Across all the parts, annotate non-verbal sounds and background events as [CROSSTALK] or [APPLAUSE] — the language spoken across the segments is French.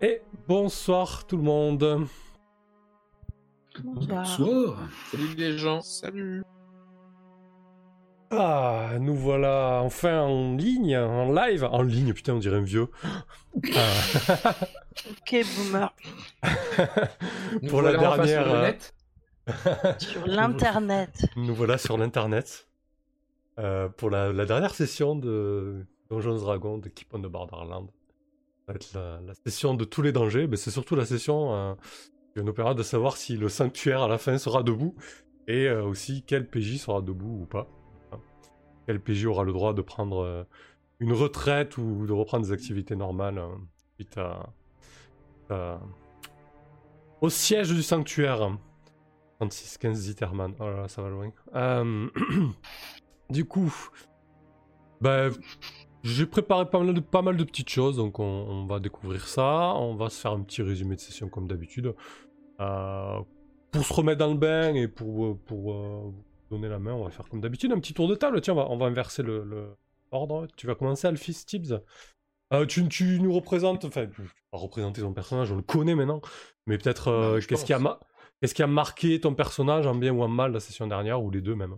Et bonsoir tout le monde. Bonsoir. Salut les gens. Salut. Ah, nous voilà enfin en ligne, en live. En ligne, putain, on dirait un vieux. [LAUGHS] Ah. Ok, boomer. [LAUGHS] Nous Pour la voilà dernière. sur le euh, net. [LAUGHS] Sur l'internet. Nous voilà sur l'internet. Euh, pour la, la dernière session de Donjons Dragons de Keep on the Borderland. Ça va être la, la session de tous les dangers, mais c'est surtout la session euh, qui nous permettra de savoir si le sanctuaire à la fin sera debout et euh, aussi quel PJ sera debout ou pas. Quel PJ aura le droit de prendre euh, une retraite ou de reprendre des activités normales euh, suite au siège du sanctuaire. 36, 15 Zitterman. Oh là là, ça va loin. Euh, [CLEARS THROAT] du coup, bah, j'ai préparé pas mal, de, pas mal de petites choses, donc on, va découvrir ça. On va se faire un petit résumé de session comme d'habitude. Euh, pour se remettre dans le bain et pour, pour donner la main, on va faire comme d'habitude un petit tour de table. Tiens, on va, on va inverser le, le ordre. Tu vas commencer, Alphys Tibbs. Euh, tu, tu nous représentes, enfin, tu vas représenter ton personnage, on le connaît maintenant, mais peut-être euh, Bah, qu'est-ce qui a pense. ma- Qu'est-ce qui a marqué ton personnage en bien ou en mal la session dernière, ou les deux même?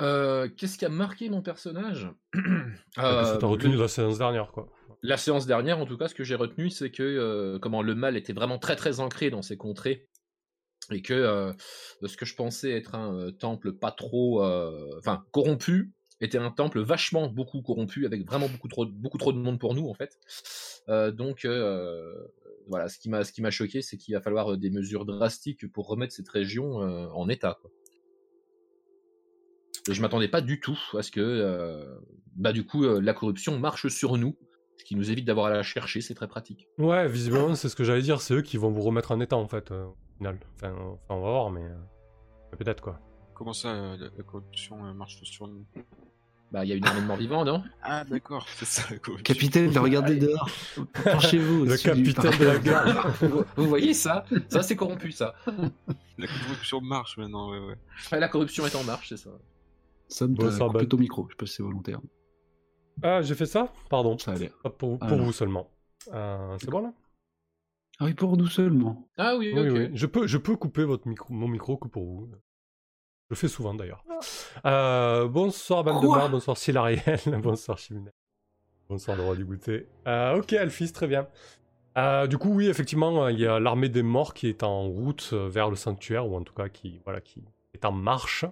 Euh, Qu'est-ce qui a marqué mon personnage? [CLEARS THROAT] Qu'est-ce retenu le- de la séance dernière, quoi La séance dernière, en tout cas, ce que j'ai retenu, c'est que comment le mal était vraiment très très ancré dans ces contrées. Et que euh, ce que je pensais être un euh, temple pas trop. euh, Enfin, corrompu, était un temple vachement beaucoup corrompu, avec vraiment beaucoup trop, beaucoup trop de monde pour nous, en fait. Donc, voilà, ce qui m'a ce qui m'a choqué, c'est qu'il va falloir des mesures drastiques pour remettre cette région en état. Quoi. Je m'attendais pas du tout à ce que, bah, du coup, la corruption marche sur nous, ce qui nous évite d'avoir à la chercher, c'est très pratique. Ouais, visiblement, c'est ce que j'allais dire, c'est eux qui vont vous remettre en état, en fait, final. Enfin, enfin, on va voir, mais euh, peut-être, quoi. Comment ça, euh, la, la corruption euh, marche sur nous? Bah, il y a une armée de morts vivants, non? Ah, d'accord, [LAUGHS] c'est ça la corruption. Capitaine, regardez dehors. Penchez-vous. Le du capitaine de la guerre. [LAUGHS] vous, vous voyez ça? Ça, c'est corrompu, ça. La corruption marche maintenant, ouais, ouais. Ouais, La corruption est en marche, c'est ça. Sam, Bon, ça coupé ton micro. Je sais pas si c'est volontaire. Ah, j'ai fait ça? Pardon. Ça a l'air. Pour, pour Ah. vous seulement. Euh, c'est bon, là? Ah oui, pour nous seulement. Ah oui, Oui, oui. Je peux, je peux couper votre micro, mon micro que pour vous. Je le fais souvent, d'ailleurs. Euh, bonsoir, Valdemar. Bonsoir, Silariel. [LAUGHS] bonsoir, Chimina. Bonsoir, le roi du goûter. Euh, ok, Alphys, très bien. Euh, du coup, oui, effectivement, il y a l'armée des morts qui est en route vers le sanctuaire, ou en tout cas qui, voilà, qui est en marche.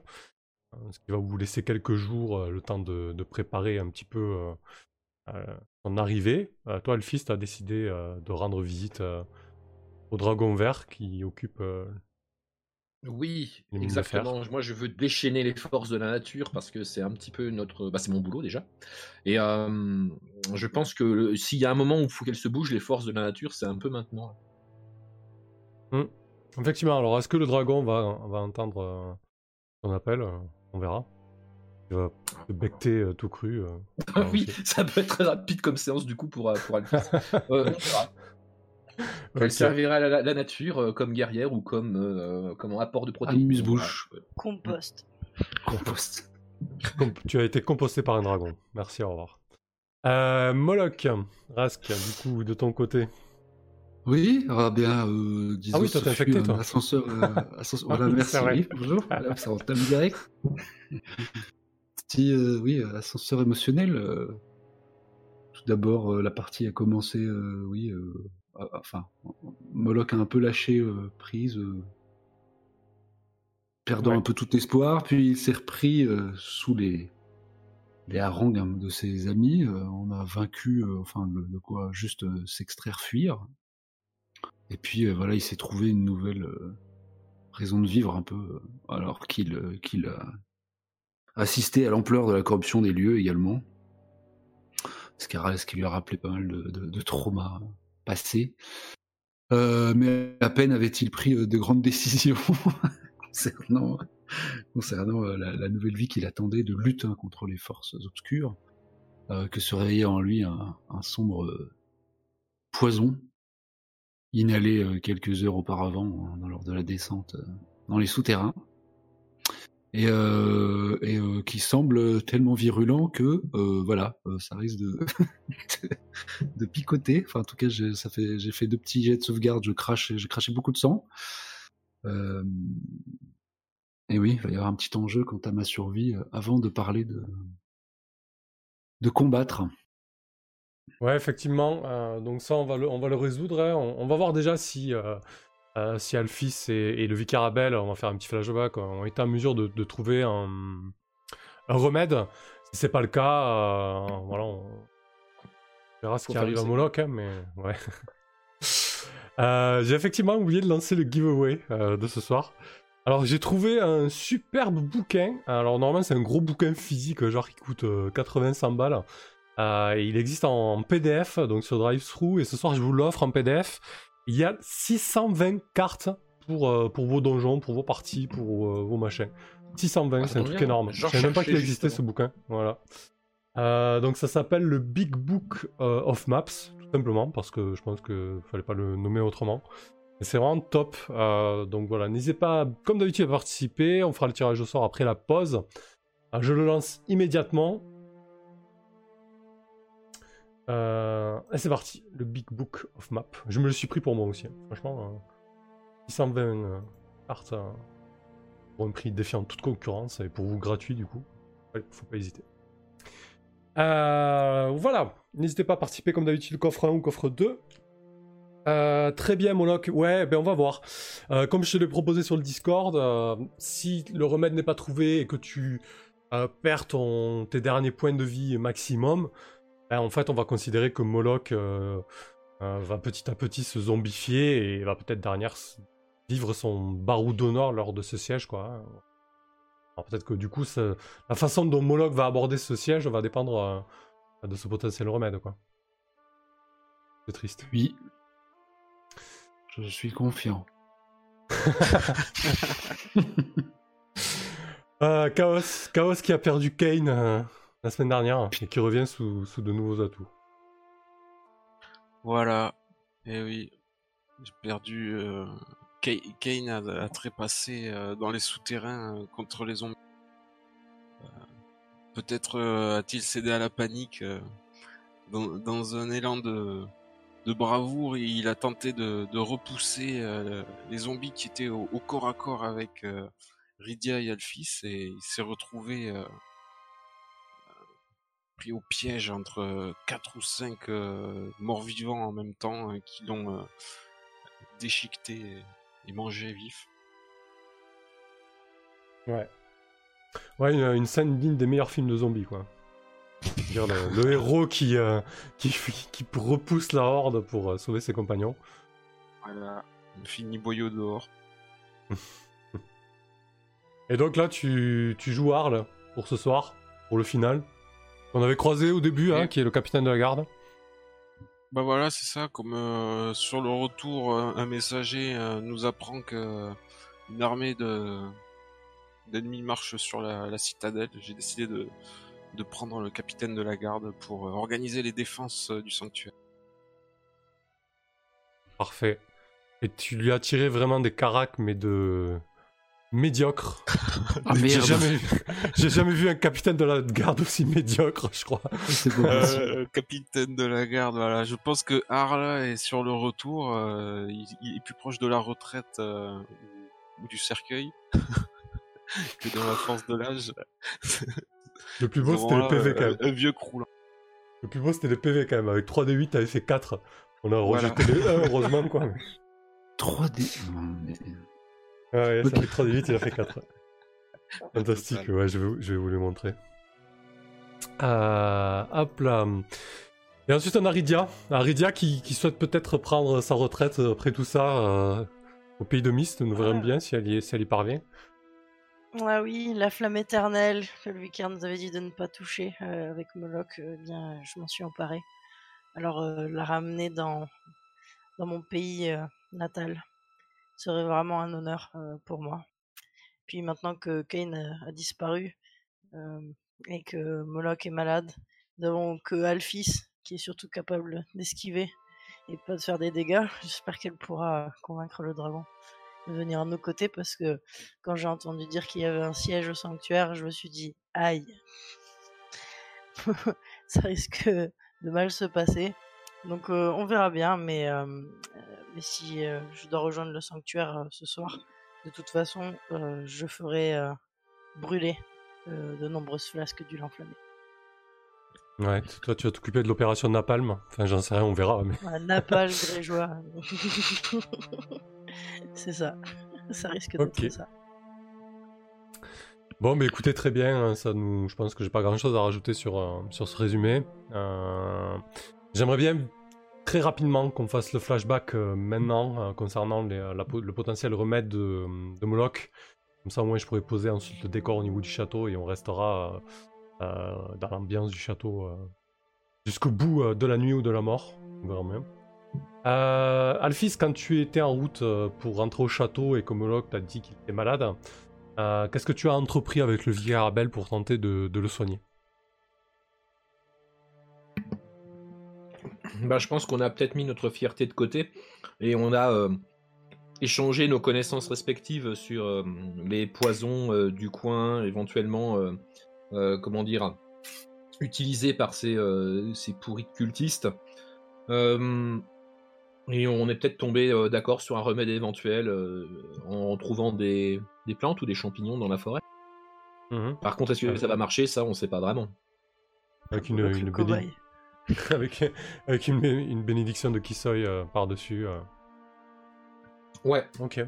Ce qui va vous laisser quelques jours le temps de, de préparer un petit peu son arrivée. Euh, toi, tu as décidé euh, de rendre visite euh, au dragon vert qui occupe. euh, Oui, exactement. Moi, je veux déchaîner les forces de la nature parce que c'est un petit peu notre. Bah, c'est mon boulot déjà. Et euh, je pense que le- s'il y a un moment où il faut qu'elles se bougent, les forces de la nature, c'est un peu maintenant. Effectivement, alors est-ce que le dragon va, va entendre euh, son appel Euh, On verra. Il va te becter euh, tout cru. euh, [LAUGHS] Ah oui, ça peut être très rapide comme séance du coup pour, euh, pour Alphys. [LAUGHS] Euh. Elle Ok. servira la, la- la nature euh, comme guerrière ou comme, euh, comme un apport de protéines. Amuse-bouche. Voilà. Compost. Compost. [LAUGHS] Com- tu as été composté par un dragon. Merci, au revoir. Euh, Moloch, Rask, du coup, de ton côté. Oui, ah bien, euh, disons, Ah oui, toi, t'es infecté, un toi. Ascenseur, euh, ascenseur- Ah voilà, merci. oui, bonjour, voilà, ça entame direct. Euh, oui, euh, ascenseur émotionnel. euh, tout d'abord, euh, la partie a commencé, oui, enfin, Moloch a un peu lâché prise, perdant Ouais. un peu tout espoir, puis il s'est repris sous les, les harangues hein, de ses amis. on a vaincu, enfin, le, de quoi juste s'extraire, fuir. Et puis voilà, il s'est trouvé une nouvelle raison de vivre un peu, alors qu'il qu'il a assisté à l'ampleur de la corruption des lieux également. Ce qui, lui a rappelé pas mal de, traumas passés. Euh, mais à peine avait-il pris euh, de grandes [LAUGHS] décisions concernant, euh, la, nouvelle vie qu'il attendait de lutte contre les forces obscures. que se réveillait en lui un, sombre poison inhalé quelques heures auparavant lors de la descente dans les souterrains et, euh, euh, qui semble tellement virulent que euh, voilà, ça risque [LAUGHS] de, picoter. Enfin, en tout cas, j'ai fait deux petits jets de sauvegarde, je crache, j'ai craché beaucoup de sang. Et oui, il va y avoir un petit enjeu quant à ma survie avant de parler de combattre. Ouais, effectivement. donc ça, on va le, résoudre. hein. On va voir déjà si, euh, si Alphys et, et le Vicarabel, on va faire un petit flashback, ont été en mesure de, de trouver un, un remède. Si c'est pas le cas, euh, voilà, on verra ce Faut qui arrive à. Moloch, hein, mais ouais. [LAUGHS] Euh, j'ai effectivement oublié de lancer le giveaway de ce soir. Alors j'ai trouvé un superbe bouquin. Alors normalement c'est un gros bouquin physique, genre qui coûte 80-100 balles. Il existe en PDF, donc sur DriveThru, et ce soir je vous l'offre en PDF. Il y a 620 cartes pour, euh, pour vos donjons, pour vos parties, pour euh, vos machins. 620, Ah, c'est un truc énorme. Je savais même pas qu'il existait ce bouquin. Voilà. Euh, donc ça s'appelle le Big Book of Maps, tout simplement, parce que je pense qu'il fallait pas le nommer autrement. C'est vraiment top. Donc voilà, n'hésitez pas, comme d'habitude, à participer. On fera le tirage au sort après la pause. Je le lance immédiatement. Euh, et c'est parti, le Big Book of Map. Je me le suis pris pour moi aussi. hein. Franchement, euh, 620 euh, cartes euh, pour un prix défiant toute concurrence et pour vous gratuit du coup. Faut pas hésiter. Voilà, n'hésitez pas à participer comme d'habitude, coffre 1 ou coffre 2. Euh, très bien, Moloch. Ouais, ben on va voir. Comme je te l'ai proposé sur le Discord, si le remède n'est pas trouvé et que tu perds tes derniers points de vie maximum, ben, en fait, on va considérer que Moloch euh, euh, va petit à petit se zombifier et va peut-être dernière vivre son barou d'honneur lors de ce siège, quoi. hein. Alors peut-être que du coup, ça- la façon dont Moloch va aborder ce siège va dépendre euh, de ce potentiel remède, quoi. C'est triste. Oui, je suis confiant. [LAUGHS] Euh, Chaos, Chaos qui a perdu Kane euh, la semaine dernière et qui revient sous, de nouveaux atouts. Voilà. Et oui, j'ai perdu. Euh... Ka- Kane a, trépassé euh, dans les souterrains euh, contre les zombies. Peut-être a-t-il cédé à la panique dans, un élan de, bravoure. Il a tenté de, repousser les zombies qui étaient au, corps à corps avec Rydia et Alphys et il s'est retrouvé pris au piège entre euh, quatre ou cinq euh, morts-vivants en même temps euh, qui l'ont déchiqueté et, et mangé vif. Ouais. Ouais, une, une scène digne des meilleurs films de zombies, quoi. Dire le, le héros qui, euh, qui, qui repousse la horde pour euh, sauver ses compagnons. Voilà, fini boyau dehors. [LAUGHS] Et donc là, tu, tu joues Arl pour ce soir, pour le final. On avait croisé au début, hein, qui est le capitaine de la garde. Bah voilà, c'est ça. Comme euh, sur le retour, euh, un messager euh, nous apprend que une armée de d'ennemis marche sur la, la citadelle. J'ai décidé de de prendre le capitaine de la garde pour organiser les défenses du sanctuaire. Parfait. Et tu lui as tiré vraiment des caracs, mais de médiocre. Ah J'ai jamais, vu- j'ai jamais vu un capitaine de la garde aussi médiocre, je crois. possible. Euh, capitaine de la garde, voilà. Je pense que Arla est sur le retour. euh, il, il est plus proche de la retraite euh, ou, du cercueil [LAUGHS] que dans la force de l'âge. [LAUGHS] Le plus beau, c'était là, PV quand euh, même. Un vieux croulant. Le plus beau, c'était les PV quand même. Avec 3D8, t'avais fait 4. On a Voilà. rejeté les 1, heureusement, quoi. [LAUGHS] 3D. Ouais, Ok. avec 3D8, il a fait 4. [LAUGHS] Fantastique, ouais, je vais, vous- je vais vous les montrer. Euh, hop là. Et ensuite, on a Rydia. Ah, Rydia qui, qui souhaite peut-être prendre sa retraite après tout ça euh, au pays de Mist. Nous verrons bien si elle y, si elle y parvient. Ah oui, la flamme éternelle que le vicaire nous avait dit de ne pas toucher euh, avec Moloch, euh, eh bien, je m'en suis emparé. Alors, euh, la ramener dans, dans mon pays euh, natal serait vraiment un honneur pour moi. Puis maintenant que Kane a, disparu et que Moloch est malade, Nous avons que Alphys, qui est surtout capable d'esquiver et pas de faire des dégâts. [LAUGHS] J'espère qu'elle pourra convaincre le dragon de venir à nos côtés parce que quand j'ai entendu dire qu'il y avait un siège au sanctuaire, je me suis dit aïe, [LAUGHS] ça risque de mal se passer. Donc euh, on verra bien, mais, euh, mais si euh, je dois rejoindre le sanctuaire ce soir, de toute façon, je ferai brûler de nombreuses flasques d'huile enflammée. Ouais, toi tu vas t'occuper de l'opération Napalm. Enfin, j'en sais rien, on verra. Mais... Un napalm grégeois. [LAUGHS] C'est ça. Ça risque d'être Ok. ça. Bon, mais écoutez, très bien. hein, Ça nous... Je pense que j'ai pas grand chose à rajouter sur, sur ce résumé. J'aimerais bien très rapidement qu'on fasse le flashback euh, maintenant euh, concernant euh, le potentiel remède de, Moloch. Comme ça, au moins, je pourrais poser ensuite le décor au niveau du château et on restera dans l'ambiance du château jusqu'au bout de la nuit ou de la mort. Alphys, quand tu étais en route pour rentrer au château et que Moloch t'a dit qu'il était malade, qu'est-ce que tu as entrepris avec le vicaire Abel pour tenter de le soigner? Bah, je pense qu'on a peut-être mis notre fierté de côté et on a euh, échangé nos connaissances respectives sur euh, les poisons euh, du coin, éventuellement, euh, euh, comment dire, utilisés par ces, euh, ces pourris de cultistes. Euh, et on est peut-être tombé euh, d'accord sur un remède éventuel euh, en trouvant des, des plantes ou des champignons dans la forêt. Mhm. Par contre, est-ce que ça va marcher? Ça, on sait pas vraiment. Avec une, une cobaye. [LAUGHS] avec, avec une, bé- une bénédiction de Kisoy euh, par-dessus. euh. Ouais. Ok.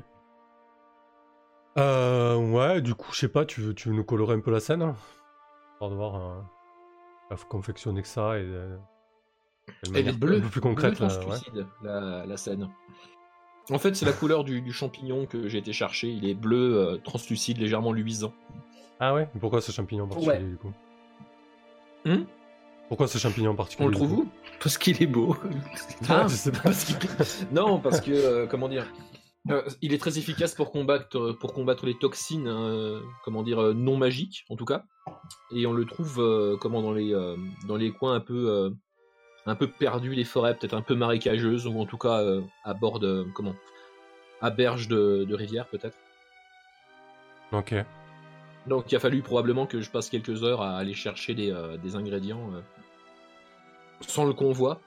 Euh, ouais, du coup, je sais pas, tu veux, tu veux nous colorer un peu la scène Histoire de voir euh, confectionner que ça et. Elle est bleue, Un peu plus concrète, bleu là, ouais. translucide, la, la scène. En fait, c'est la couleur du, du champignon que j'ai été chercher. Il est bleu, translucide, légèrement luisant. Ah ouais? Pourquoi ce champignon particulier Ouais. du coup? Hmm Pourquoi ce champignon en particulier On le trouve où? Parce qu'il est beau. [LAUGHS] Ah, je sais pas. parce qu'il- Non, parce que, euh, comment dire euh, il est très efficace pour combattre, pour combattre les toxines, euh, comment dire, euh, non magiques, en tout cas. Et on le trouve, euh, comment, dans les, euh, dans les coins un peu, euh, un peu perdus, les forêts peut-être un peu marécageuses, ou en tout cas euh, à bord de, comment, à berge de, de rivière peut-être. Ok. Donc il a fallu probablement que je passe quelques heures à aller chercher des, euh, des ingrédients euh, sans le convoi,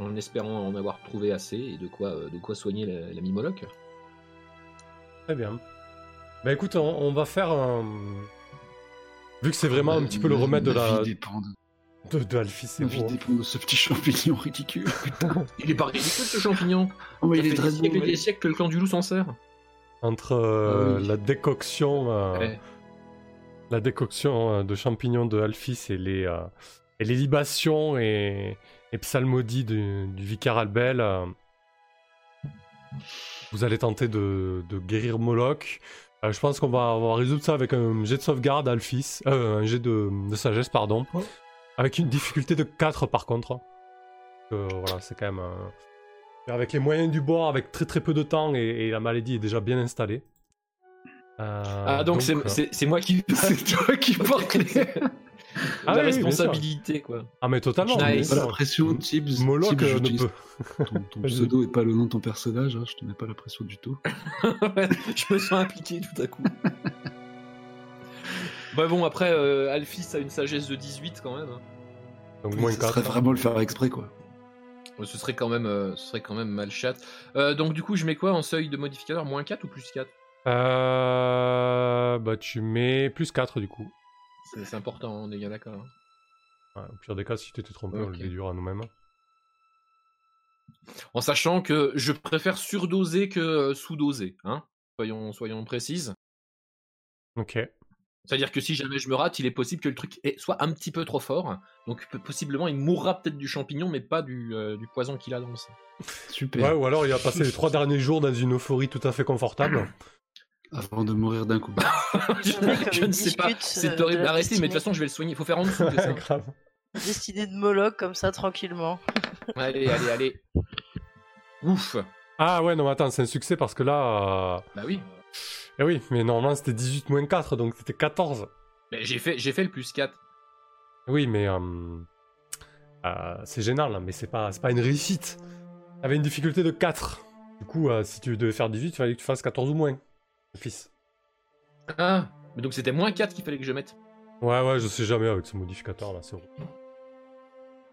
en espérant en avoir trouvé assez et de quoi, euh, de quoi soigner la, la Mimoloc. Très bien. Bah écoute, on, on va faire un. Vu que c'est vraiment un petit peu le remède de la, de, de, de Alphys vie Gros. dépend de ce petit champignon ridicule. [LAUGHS] Putain. Il est pas ridicule ce champignon Oh, mais Ça il est fait très des siècles des siècles que le clan du loup s'en sert. entre euh, Ah oui. la décoction, euh, Ouais. la décoction euh, de champignons de Alphys et les euh, et les libations et, et psalmodies du, du vicaire Albel. euh, vous allez tenter de, de guérir Moloch. Euh, je pense qu'on va, va résoudre ça avec un jet de sauvegarde Alphys, euh, un jet de, de sagesse pardon, Ouais. avec une difficulté de 4 par contre. Euh, voilà, c'est quand même. euh, avec les moyens du bord, avec très très peu de temps et, et la maladie est déjà bien installée. Euh, Ah donc c'est- euh, moi qui... [LAUGHS] C'est toi qui portes les... Ah la oui, responsabilité quoi. Ah mais totalement. Nice. bien Pas la pression, Tibbs. Moloch euh, je ne peut. Ton, ton [LAUGHS] pseudo et pas le nom de ton personnage, hein, je te mets pas la pression du tout. Ouais, [LAUGHS] je me sens impliqué tout à coup. [LAUGHS] bah bon, après, euh, Alphys a une sagesse de 18 quand même. hein. Donc moins Ce 4. serait vraiment le faire exprès, quoi. Ce serait quand même, euh, ce serait quand même mal chat. Euh, donc du coup, je mets quoi en seuil de modificateur? Moins 4 ou plus 4 Euh, bah tu mets plus 4 du coup. C'est important, on est bien d'accord. hein. Ouais, au pire des cas, si tu t'étais trompé, on le déduira nous-mêmes. En sachant que je préfère surdoser que euh, sous-doser. Hein soyons, soyons précises. Ok. C'est-à-dire que si jamais je me rate, il est possible que le truc soit un petit peu trop fort. Donc possiblement, il mourra peut-être du champignon, mais pas du, euh, du poison qu'il a dans le sang. Super. Ouais, ou alors il a passé les 3 [LAUGHS] derniers jours dans une euphorie tout à fait confortable. Avant de mourir d'un coup. [LAUGHS] je, ne sais pas. euh, C'est horrible. la Arrêtez, mais de toute façon, je vais le soigner. Il faut faire en dessous. c'est [LAUGHS] ça Grave. Destinée de Moloch comme ça tranquillement. [LAUGHS] allez, allez, allez. Ouf. Ah ouais, non, mais attends, c'est un succès parce que là. euh, Bah oui. Eh oui, mais normalement c'était 18 moins 4, donc c'était 14. Mais j'ai fait, j'ai fait le plus 4. Oui, mais euh, euh, c'est gênant là, mais c'est pas, c'est pas une réussite. T'avais une difficulté de 4. Du coup, euh, si tu devais faire 18, il fallait que tu fasses 14 ou moins. Fils. Ah, mais donc c'était moins 4 qu'il fallait que je mette. Ouais, ouais, je sais jamais avec ce modificateur là, c'est horrible.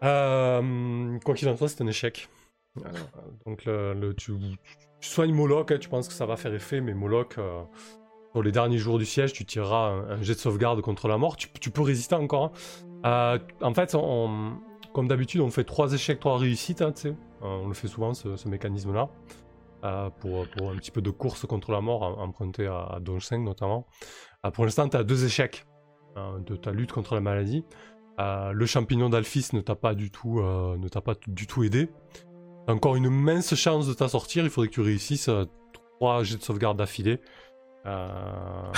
Euh, quoi qu'il en soit, c'est un échec. Euh, donc, le, le- tu, tu soignes Moloch, hein, tu penses que ça va faire effet, mais Moloch, euh, pour les derniers jours du siège, tu tireras un, un jet de sauvegarde contre la mort. Tu, tu peux résister encore. hein. Euh, en fait, on- comme d'habitude, on fait 3 échecs, 3 réussites. hein, tu sais. Euh, on le fait souvent, ce, ce mécanisme-là. Euh, pour, pour un petit peu de course contre la mort, em- emprunté à, à Donge 5 notamment. Euh, pour l'instant, tu as deux échecs hein, de ta lutte contre la maladie. Euh, le champignon d'Alphys ne t'a pas du tout, euh, ne t'a pas du tout aidé. T'as encore une mince chance de t'en sortir. Il faudrait que tu réussisses euh, trois jets de sauvegarde d'affilée. Euh...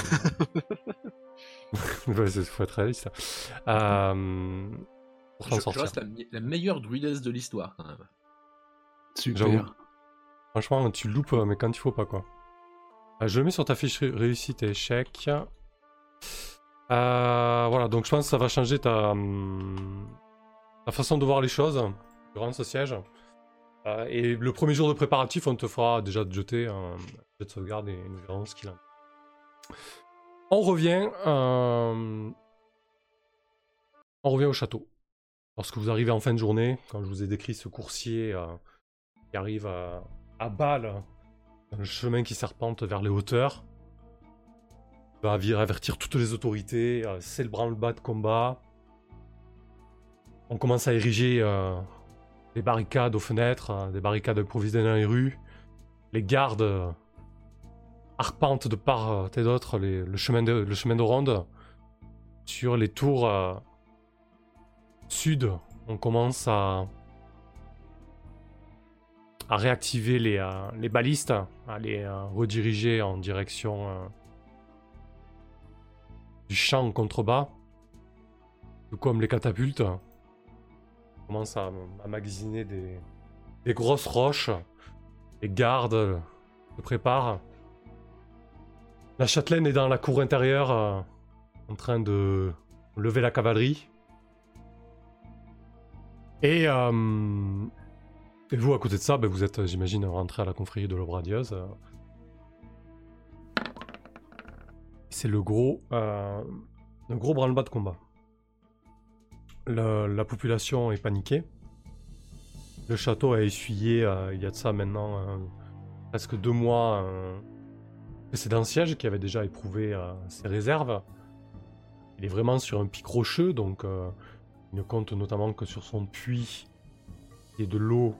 [LAUGHS] ouais, c'est- faut être réaliste. Euh... Pour t'en Je, je sortir. reste la, la meilleure druidesse de l'histoire quand même. Super. Franchement, tu loupes, euh, mais quand il faut pas, quoi. Euh, je le mets sur ta fiche ré- réussite et échec. Euh, voilà, donc je pense que ça va changer ta, hum, façon de voir les choses durant ce siège. Et le premier jour de préparatif, on te fera déjà te jeter un jet de sauvegarde et nous verrons ce qu'il. On revient. On revient au château. Lorsque vous arrivez en fin de journée, quand je vous ai décrit ce coursier qui arrive à, à balle, un chemin qui serpente vers les hauteurs, va avertir toutes les autorités, euh, c'est le branle-bas de combat. On commence à ériger euh, des barricades aux fenêtres, euh, des barricades improvisées dans les rues. Les gardes euh, arpentent de part euh, et d'autre le, chemin de, le chemin de ronde. Sur les tours euh, sud, on commence à, à réactiver les, euh, les balistes, à les euh, rediriger en direction euh, du champ en contrebas. Tout comme les catapultes. On commence à, magasiner des, des grosses roches. Les gardes se préparent. La châtelaine est dans la cour intérieure euh, en train de lever la cavalerie. Et, et vous, à côté de ça, ben, vous êtes, j'imagine, rentré à la confrérie de l'Aube radieuse. C'est le gros, euh, le gros branle-bas de combat. La population est paniquée. Le château a essuyé, euh, il y a de ça maintenant euh, presque deux mois, un précédent siège qui avait déjà éprouvé euh, ses réserves. Il est vraiment sur un pic rocheux, donc euh, il ne compte notamment que sur son puits et de l'eau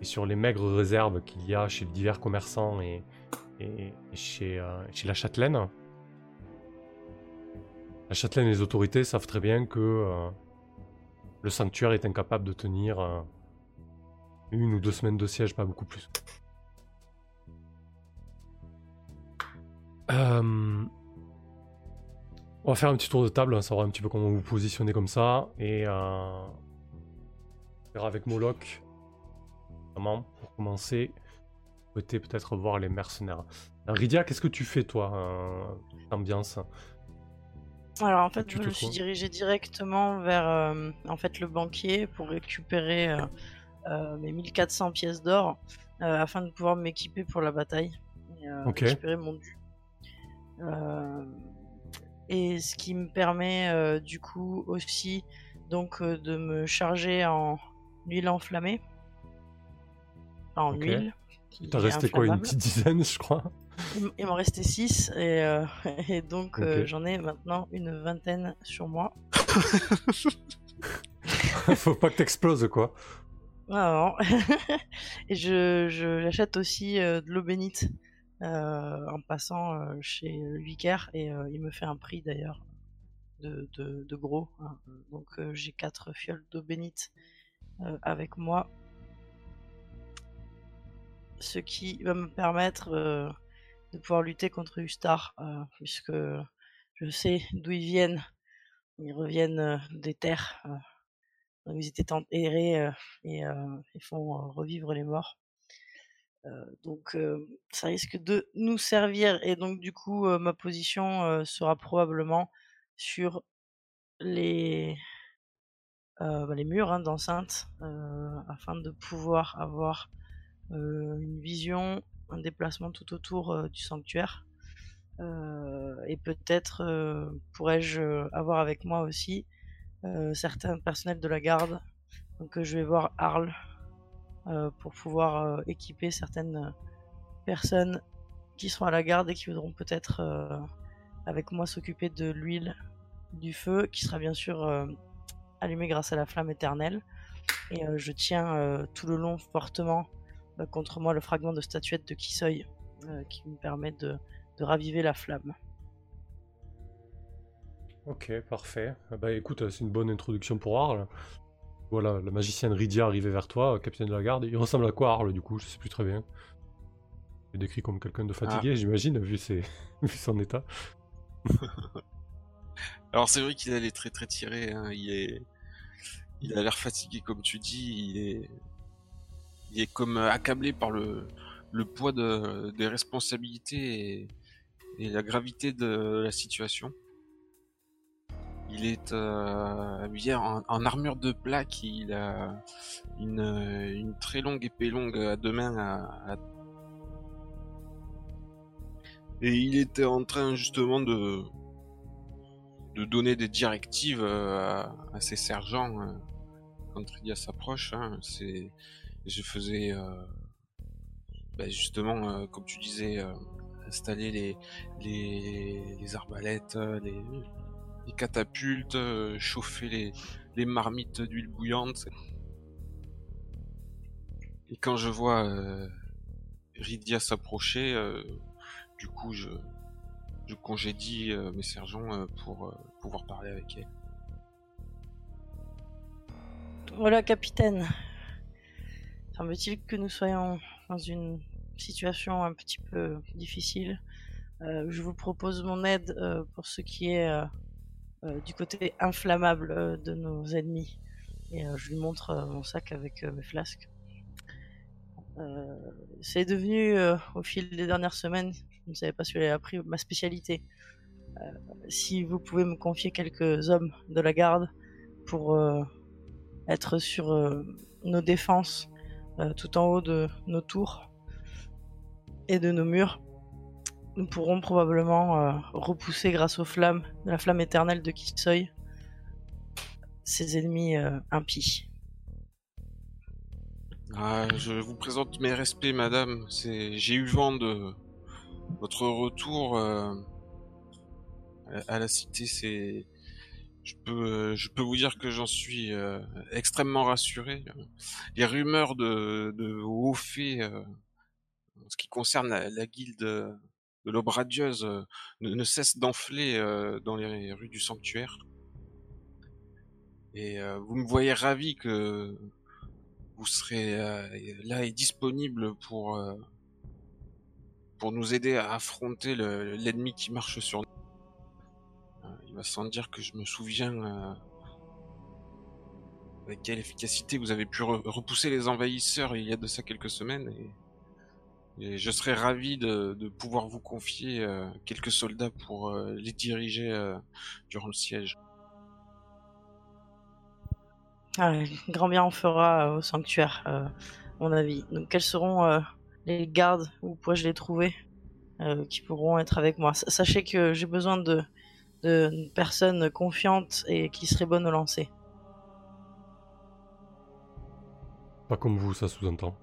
et sur les maigres réserves qu'il y a chez divers commerçants et, euh, chez la châtelaine. La châtelaine et les autorités savent très bien que euh, le sanctuaire est incapable de tenir euh, une ou deux semaines de siège, pas beaucoup plus. On va faire un petit tour de table, hein, savoir un petit peu comment vous positionnez comme ça. Et on verra avec Moloch, notamment, pour commencer. Souhaitez peut-être voir les mercenaires. Alors, Rydia, qu'est-ce que tu fais, toi, euh, ambiance? Alors en fait, tu je me suis dirigé directement vers euh, en fait le banquier pour récupérer euh, euh, mes 1400 pièces d'or euh, afin de pouvoir m'équiper pour la bataille et euh, récupérer mon dû. Euh, et ce qui me permet euh, du coup aussi donc euh, de me charger en huile enflammée, en huile. T'as est resté quoi, une petite dizaine, je crois Il Il m'en restait 6 et, euh, [LAUGHS] et donc euh, j'en ai maintenant une vingtaine sur moi. [LAUGHS] Faut pas que t'exploses, quoi. Ah, non. [LAUGHS] et je, je j'achète aussi euh, de l'eau bénite en passant chez le vicaire et il me fait un prix d'ailleurs de, de, de gros. hein. Donc j'ai quatre fioles d'eau bénite avec moi. Ce qui va me permettre euh, de pouvoir lutter contre Ustar, euh, puisque je sais d'où ils viennent. Ils reviennent euh, des terres où ils étaient enterrés et ils font revivre les morts. Donc ça risque de nous servir et donc du coup ma position sera probablement sur les bah, murs hein, d'enceinte afin de pouvoir avoir une vision, un déplacement tout autour du sanctuaire. et peut-être pourrais-je avoir avec moi aussi certains personnels de la garde. Donc je vais voir Arles pour pouvoir équiper certaines personnes qui sont à la garde et qui voudront peut-être avec moi s'occuper de l'huile du feu, qui sera bien sûr euh, allumée grâce à la flamme éternelle. Et euh, je tiens euh, tout le long fortement contre moi le fragment de statuette de Kisoy, qui me permet de, raviver la flamme. Ok, parfait. Bah écoute, c'est une bonne introduction pour Arles. Voilà, la magicienne Rydia arrivée vers toi, capitaine de la garde. Il ressemble à quoi Arles du coup? Je sais plus très bien. Il est décrit comme quelqu'un de fatigué, ah. j'imagine, vu, ses... [LAUGHS] vu son état. [LAUGHS] Alors c'est vrai qu'il a les traits très tirés, hein. il est, il a l'air fatigué comme tu dis, il est, il est comme accablé par le, le poids de, des responsabilités et, la gravité de la situation. Il est euh, habillé en, armure de plaque, il a une, une, très longue épée longue à deux mains à, et il était en train justement de de donner des directives euh, à, ses sergents euh, quand Rydia s'approche. Hein, c'est, je faisais euh, bah, justement, comme tu disais, installer les, arbalètes, les, catapultes, chauffer les, marmites d'huile bouillante. Et quand je vois Rydia s'approcher, du coup, je, congédie euh, mes sergents euh, pour euh, pouvoir parler avec elle. Voilà, capitaine. Semble-t-il que nous soyons dans une situation un petit peu difficile. je vous propose mon aide pour ce qui est du côté inflammable de nos ennemis. Et je lui montre mon sac avec mes flasques. c'est devenu, au fil des dernières semaines, je ne savais pas si j'avais appris ma spécialité. Euh, si vous pouvez me confier quelques hommes de la garde pour euh, être sur euh, nos défenses tout en haut de nos tours et de nos murs, nous pourrons probablement repousser grâce aux flammes, la flamme éternelle de Kisoy, ces ennemis impies. Ah, je vous présente mes respects, madame. J'ai eu vent de, votre retour euh, à la cité, je peux, je peux vous dire que j'en suis euh, extrêmement rassuré. Les rumeurs de, de hauts faits, euh, en ce qui concerne la, guilde de l'aube radieuse, ne, ne cessent d'enfler dans les rues du sanctuaire. Et vous me voyez ravi que vous serez là et disponible pour pour nous aider à affronter l'ennemi qui marche sur nous. Euh, sans dire que je me souviens euh, avec quelle efficacité vous avez pu repousser les envahisseurs il y a de ça quelques semaines et, je serais ravi de, pouvoir vous confier euh, quelques soldats pour les diriger durant le siège. Ah, grand bien on fera au sanctuaire, mon avis. Donc quels seront les gardes, où pourrais-je les trouver, qui pourront être avec moi? Sachez que j'ai besoin de, de personnes confiantes et qui seraient bonnes au lancer. Pas comme vous, ça sous-entend.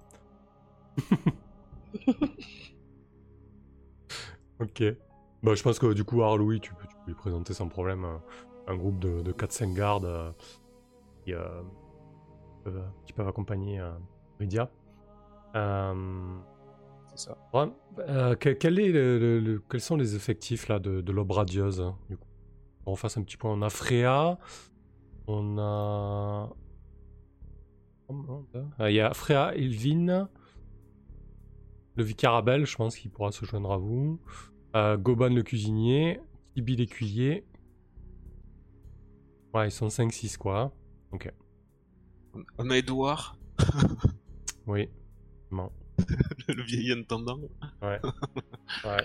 [LAUGHS] ok. Bah, je pense que du coup, Arloui, tu peux, tu peux lui présenter sans problème un, groupe de, de 4-5 gardes euh, qui, euh, qui, peuvent, accompagner Lydia. Euh, quel est le, quels sont les effectifs là, de, de l'aube radieuse hein, du coup? On fasse un petit point. On a Freya, on a. Ah, il y a Freya, Elvin, le Vicarabel, je pense qu'il pourra se joindre à vous. Euh, Goban le cuisinier, Tibi l'écuyer. Ouais, ils sont 5-6 quoi. Ok. On a Edouard. [LAUGHS] oui. [LAUGHS] Le vieil intendant. Ouais. [LAUGHS] ouais.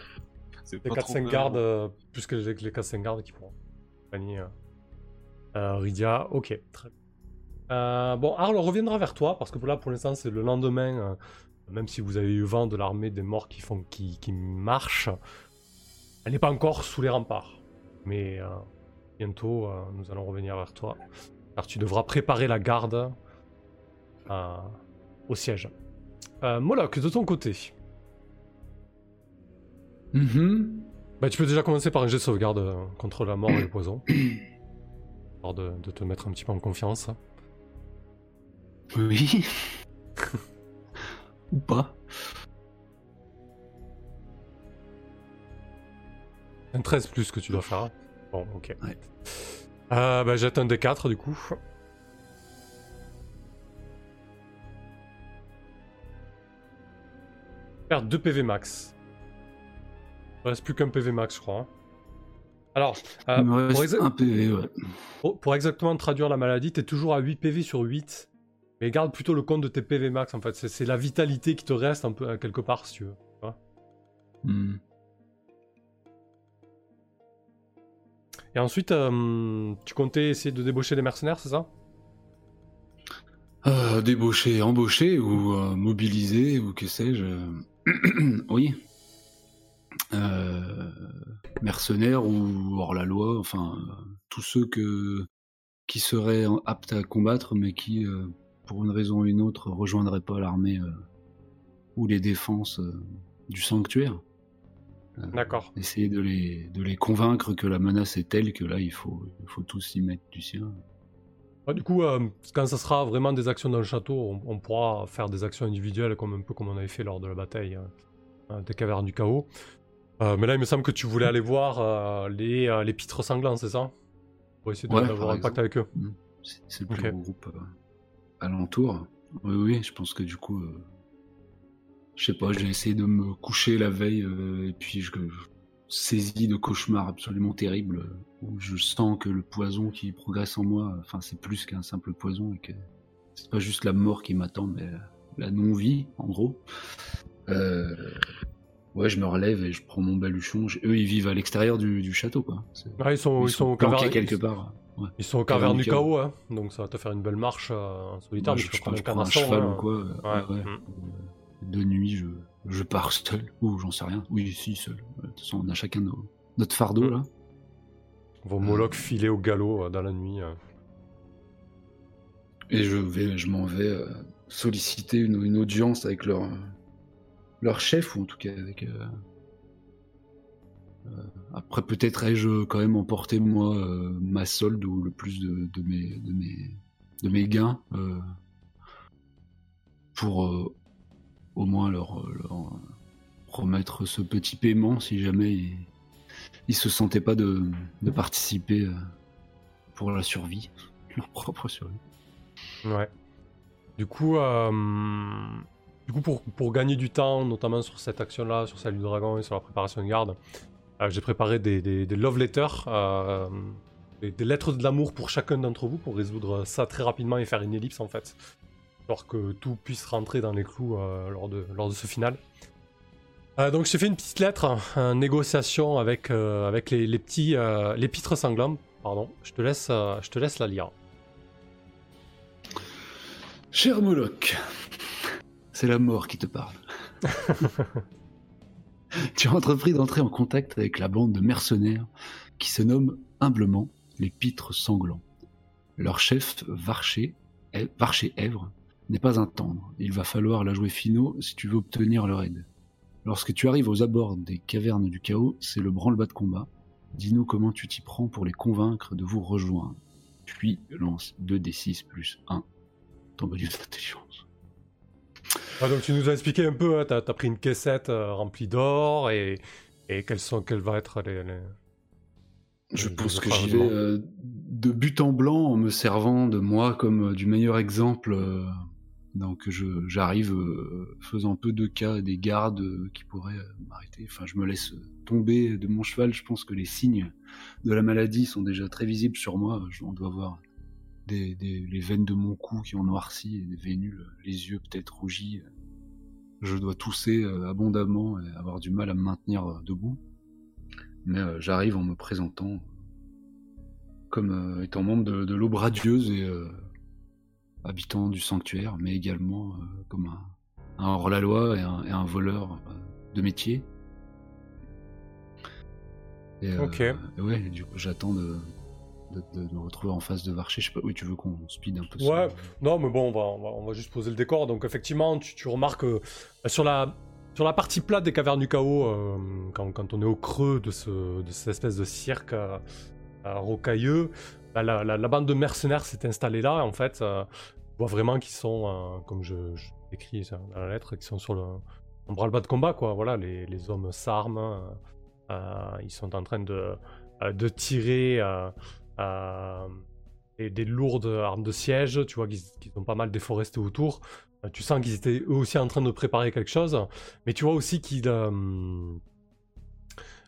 les 4-5 gardes, euh, plus que les, 4-5 gardes qui pourront accompagner euh, Rydia. Ok, Euh, bon, Arl reviendra vers toi, parce que là, pour l'instant, c'est le lendemain. euh, même si vous avez eu vent de l'armée des morts qui, font, qui, qui marche, elle n'est pas encore sous les remparts. Mais bientôt, nous allons revenir vers toi. Car tu devras préparer la garde au siège. Moloch, de ton côté, Mhm. Bah, tu peux déjà commencer par un jet de sauvegarde euh, contre la mort et le poison. [CLEARS THROAT] De, de te mettre un petit peu en confiance. Oui. [LAUGHS] Ou pas. Un 13 plus que tu dois faire. Bon, ok. Ouais. Euh, bah, jette un D4 du coup. Perdre 2 PV max. Il reste plus qu'un PV max, je crois. hein. Alors, euh, Il me pour, reste exa- un PV, ouais. pour- pour exactement traduire la maladie, t'es toujours à 8 PV sur 8. Mais garde plutôt le compte de tes PV max en fait. C'est- C'est la vitalité qui te reste un peu quelque part si tu veux. Hmm. Et ensuite, euh, tu comptais essayer de débaucher des mercenaires, c'est ça? Euh, débaucher, embaucher ou euh, mobiliser ou que sais-je. [CLEARS THROAT] oui. Euh, mercenaires ou hors la loi, enfin tous ceux que qui seraient en- aptes à combattre mais qui, euh, pour une raison ou une autre, rejoindraient pas l'armée euh, ou les défenses euh, du sanctuaire. D'accord. Essayer de les, de les convaincre que la menace est telle que là il faut, il faut tous y mettre du sien. Du coup, euh, quand ça sera vraiment des actions dans le château, on, on pourra faire des actions individuelles comme un peu comme on avait fait lors de la bataille euh, euh, des cavernes du chaos. Euh, mais là, il me semble que tu voulais aller voir euh, les, euh, les pitres sanglants, c'est ça? Pour essayer Ouais, d'avoir un pacte avec eux. C'est c'est le plus Ok. gros groupe euh, alentour. Oui, oui, je pense que du coup, je sais pas, j'ai essayé de me coucher la veille et puis je, je saisis de cauchemars absolument terribles où je sens que le poison qui progresse en moi, enfin, c'est plus qu'un simple poison et que c'est pas juste la mort qui m'attend, mais la non-vie, en gros. Euh, ouais, je me relève et je prends mon baluchon. Eux, ils vivent à l'extérieur du, du château, quoi. Ouais, ils sont, ils sont au planqués caverne- quelque part. Ouais. Ils sont au caverne du chaos, hein, donc ça va te faire une belle marche euh, solitaire. Ouais, je, je, prendre je prends un cheval hein. ou quoi. euh, Ouais. Mm. Euh, De nuit, je, je pars seul. Ou j'en sais rien. Oui, si, seul. Euh, De toute façon, on a chacun nos- notre fardeau, Mm. là. Vos Moloch filer au galop euh, dans la nuit. euh. Et je vais, je m'en vais euh, solliciter une, une audience avec leur, leur chef, ou en tout cas avec. euh, euh, après, peut-être ai-je quand même emporté, moi, euh, ma solde ou le plus de, de mes, de, mes, de mes gains pour au moins leur, leur promettre ce petit paiement si jamais ils, ils se sentaient pas de, de participer pour la survie, [LAUGHS] leur propre survie. Ouais. Du coup, du coup pour, pour gagner du temps, notamment sur cette action-là, sur celle du dragon et sur la préparation de garde, euh, j'ai préparé des, des, des love letters, euh, des, lettres de l'amour pour chacun d'entre vous pour résoudre ça très rapidement et faire une ellipse en fait. Alors que tout puisse rentrer dans les clous euh, lors, de, lors de ce final. Donc j'ai fait une petite lettre en négociation avec, avec les, petits les pitres sanglants. Pardon, je te laisse, je te laisse la lire. Cher Moloch, c'est la mort qui te parle. [LAUGHS] tu as entrepris d'entrer en contact avec la bande de mercenaires qui se nomme humblement les Pitres Sanglants. Leur chef, Varché, Èvre, n'est pas un tendre. Il va falloir la jouer finaux si tu veux obtenir leur aide. Lorsque tu arrives aux abords des cavernes du chaos, c'est le branle-bas de combat. Dis-nous comment tu t'y prends pour les convaincre de vous rejoindre. Puis lance 2d6 plus 1 ton bonus d'intelligence. Ouais, donc tu nous as expliqué un peu, hein, t'as as pris une caissette euh, remplie d'or et, et quelles sont vont être les. les- Je pense que j'y vais euh, de but en blanc en me servant de moi comme euh, du meilleur exemple. euh, donc j'arrive faisant peu de cas des gardes qui pourraient m'arrêter. Enfin, je me laisse tomber de mon cheval. Je pense que les signes de la maladie sont déjà très visibles sur moi. Je- On doit voir des, des- les veines de mon cou qui ont noirci et des vénules, les yeux peut-être rougis. Je dois tousser euh, abondamment et avoir du mal à me maintenir euh, debout. Mais euh, j'arrive en me présentant comme euh, étant membre de, de l'aube radieuse et, euh, habitant du sanctuaire, mais également comme un, un hors-la-loi et un, et un voleur de métier. Et, Ok. et ouais, du coup, j'attends de, de, de me retrouver en face de Varché. Je sais pas, oui, tu veux qu'on speed un peu Ouais, non, mais bon, on va, on va, on va juste poser le décor. Donc, effectivement, tu, tu remarques euh, bah, sur, la, sur la partie plate des cavernes du chaos, euh, quand, quand on est au creux de, ce, de cette espèce de cirque euh, euh, rocailleux, bah, la, la- la bande de mercenaires s'est installée là. En fait, on voit vraiment qu'ils sont, comme je, je dans la lettre, qu'ils sont sur le en bras-le-bas de combat, quoi. Voilà, les, les hommes s'arment. euh, ils sont en train de, de tirer. euh, euh, des, des lourdes armes de siège, tu vois qu'ils ont pas mal déforesté autour. Euh, tu sens qu'ils étaient eux aussi en train de préparer quelque chose, mais tu vois aussi qu'ils euh,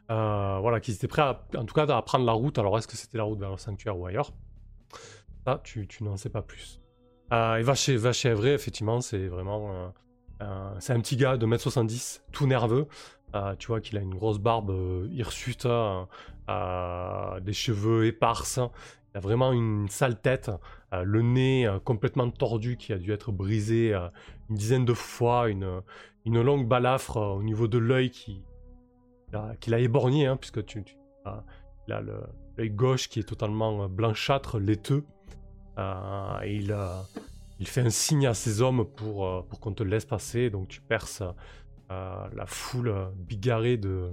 voilà, qu'ils étaient prêts à, en tout cas à prendre la route. Alors est-ce que c'était la route vers le sanctuaire ou ailleurs? Ça, tu, n'en sais pas plus. Euh, et va chez, va Evray, effectivement, c'est vraiment... c'est un petit gars de 1m70, tout nerveux. Euh, tu vois qu'il a une grosse barbe euh, hirsute, euh, euh, des cheveux éparses. Il a vraiment une sale tête, euh, le nez euh, complètement tordu qui a dû être brisé une dizaine de fois, une, longue balafre au niveau de l'œil qui, l'a- éborgné, hein, puisque tu, tu a l'œil gauche qui est totalement blanchâtre, laiteux. Il, fait un signe à ses hommes pour, pour qu'on te laisse passer, donc tu perces la foule euh, bigarrée de,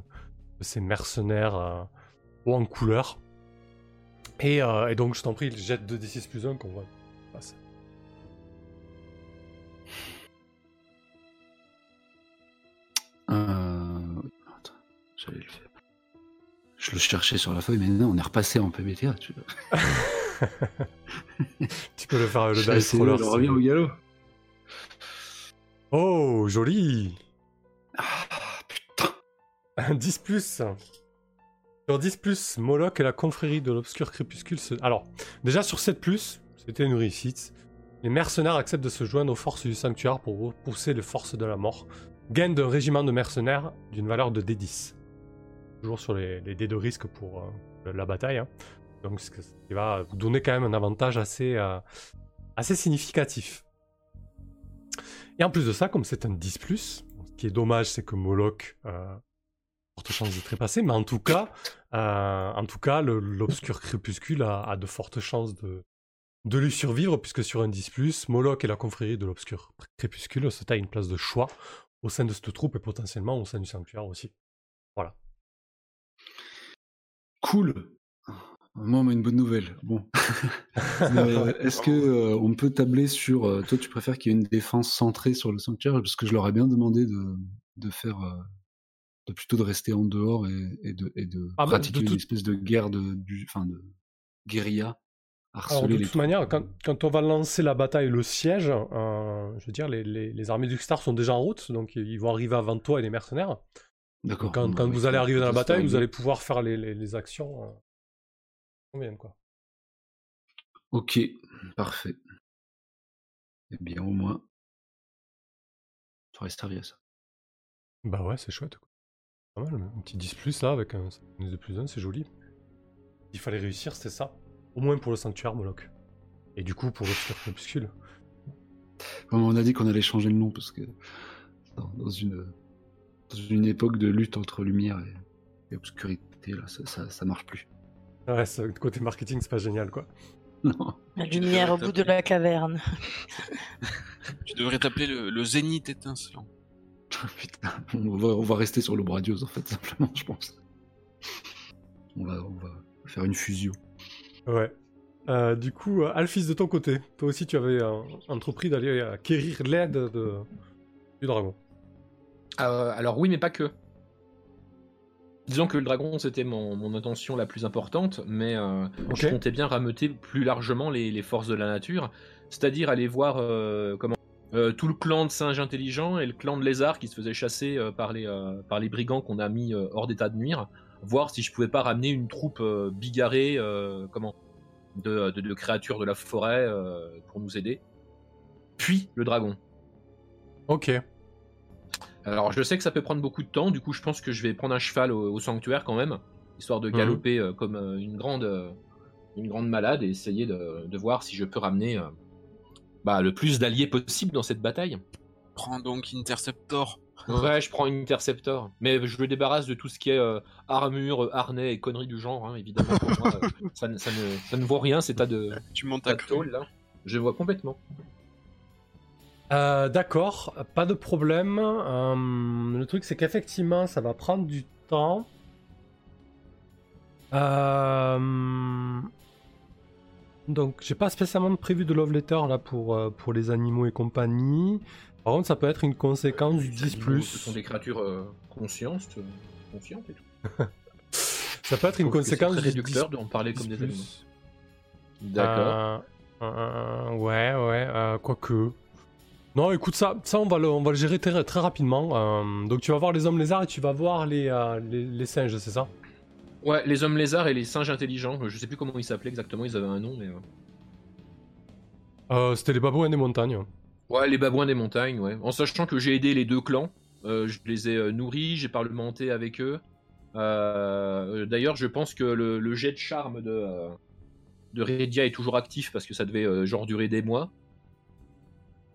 de ces mercenaires euh, haut en couleur. Et, euh, et donc, je t'en prie, jette 2d6 plus 1 qu'on va passer. Euh... Attends, j'allais le faire. Je le cherchais sur la feuille, mais non, on est repassé en PBTA. [LAUGHS] Tu peux le faire le dice roller. on revient au galop. Oh, joli Ah, putain. Un 10 plus. Sur 10 plus, Moloch et la confrérie de l'obscur crépuscule se... Alors, déjà sur 7 plus, c'était une réussite. Les mercenaires acceptent de se joindre aux forces du sanctuaire pour repousser les forces de la mort. Gain d'un régiment de mercenaires d'une valeur de D10. Toujours sur les, dés de risque pour euh, la bataille. hein. Donc, ce qui va vous donner quand même un avantage assez, euh, assez significatif. Et en plus de ça, comme c'est un 10 plus, ce qui est dommage, c'est que Moloch euh, forte chance d'y trépasser, mais en tout cas, euh, en tout cas, l'obscur crépuscule a, a de fortes chances de, de lui survivre, puisque sur un 10+, Moloch et la confrérie de l'obscur crépuscule se taillent une place de choix au sein de cette troupe et potentiellement au sein du sanctuaire aussi. Voilà. Cool. Moi, on m'a une bonne nouvelle. Bon. [LAUGHS] Est-ce que euh, on peut tabler sur. euh, toi, tu préfères qu'il y ait une défense centrée sur le sanctuaire? Parce que je leur ai bien demandé de, de faire. euh, de plutôt de rester en dehors et, et de, et de Ah bah, pratiquer une espèce de guerre de, du, enfin de guérilla, Alors, de toute manière, quand, quand on va lancer la bataille, le siège, je veux dire, les, les, les armées du Star sont déjà en route, donc ils vont arriver avant toi et les mercenaires. D'accord. Quand, bon, quand bah, vous allez arriver dans la bataille, vous allez pouvoir faire les, les actions. Quoi. Ok, parfait. Eh bien, au moins, tu aurais servi à ça. Bah ouais, c'est chouette. Quoi. Pas mal, un petit 10 plus là, avec un bonus de plus 1, c'est joli. Il fallait réussir, c'était ça. Au moins pour le sanctuaire Moloch. Et du coup, pour l'obscur crépuscule. Comme on a dit qu'on allait changer le nom parce que dans, dans une, dans une époque de lutte entre lumière et, et obscurité, là, ça, ça, ça marche plus. Ouais, ça, côté marketing, c'est pas génial, quoi. [LAUGHS] Non. La lumière au bout de la caverne. [LAUGHS] Tu devrais t'appeler le, le zénith étincelant. [LAUGHS] Putain, on va, on va rester sur le Bradios en fait, simplement, je pense. On va, on va faire une fusion. Ouais. Euh, du coup, euh, Alphys, de ton côté, toi aussi, tu avais euh, entrepris d'aller acquérir l'aide de... du dragon. Euh, alors oui, mais pas que. Disons que le dragon, c'était mon, mon intention la plus importante, mais euh, je comptais bien rameuter plus largement les, les forces de la nature, c'est-à-dire aller voir euh, comment euh, tout le clan de singes intelligents et le clan de lézards qui se faisait chasser par, les, par les brigands qu'on a mis hors d'état de nuire, voir si je pouvais pas ramener une troupe bigarrée comment, de, de- de créatures de la forêt pour nous aider. Puis le dragon. Ok. Alors je sais que ça peut prendre beaucoup de temps, du coup je pense que je vais prendre un cheval au, au sanctuaire quand même, histoire de Mhm. galoper euh, comme euh, une grande, euh, une grande malade et essayer de, de voir si je peux ramener euh, bah, le plus d'alliés possible dans cette bataille. Prends donc Interceptor. Ouais, je prends Interceptor. Mais je le débarrasse de tout ce qui est euh, armure, harnais et conneries du genre, hein, évidemment. Pour moi, [LAUGHS] ça, ne, ça, ne, ça ne vaut rien, c'est tas de, Tu montes à tôle, là. Je vois complètement. Euh, D'accord, pas de problème. Euh, le truc, c'est qu'effectivement, ça va prendre du temps. Euh, Donc, j'ai pas spécialement prévu de love letter là pour, pour les animaux et compagnie. Par contre, ça peut être une conséquence du Les 10. animaux, Ce sont des créatures conscientes, conscientes et tout. [LAUGHS] Ça peut être une conséquence du réducteur 10 d'en parler comme des plus. animaux. D'accord. Ouais, ouais, quoique. Non, écoute, ça, ça on, va le, on va le gérer très, très rapidement. Euh, donc, tu vas voir les hommes lézards et tu vas voir les, euh, les, les singes, c'est ça? Ouais, les hommes lézards et les singes intelligents, je sais plus comment ils s'appelaient exactement, ils avaient un nom, mais. euh, euh, C'était les babouins des montagnes. Ouais, les babouins des montagnes, ouais. En sachant que j'ai aidé les deux clans, euh, je les ai euh, nourris, j'ai parlementé avec eux. Euh, D'ailleurs, je pense que le, le jet de charme de, euh, de Redia est toujours actif parce que ça devait euh, genre durer des mois.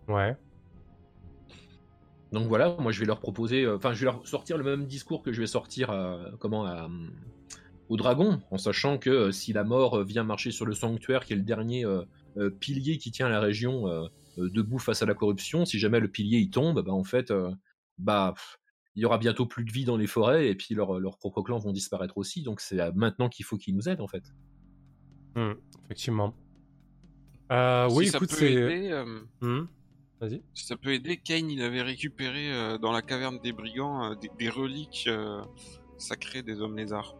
Ouais. Donc voilà, moi je vais leur proposer, euh, enfin je vais leur sortir le même discours que je vais sortir à, comment, à, hum, au dragon, en sachant que euh, si la mort euh, vient marcher sur le sanctuaire, qui est le dernier euh, euh, pilier qui tient la région euh, euh, debout face à la corruption, si jamais le pilier il tombe, bah en fait, euh, bah pff, il y aura bientôt plus de vie dans les forêts et puis leurs leurs propres clans vont disparaître aussi. Donc c'est maintenant qu'il faut qu'ils nous aident en fait. Hmm, effectivement. Euh, oui, si ça écoute, peut c'est. aider, euh, Hmm, Vas-y. si ça peut aider, Kane il avait récupéré euh, dans la caverne des brigands euh, des, des reliques euh, sacrées des hommes lézards.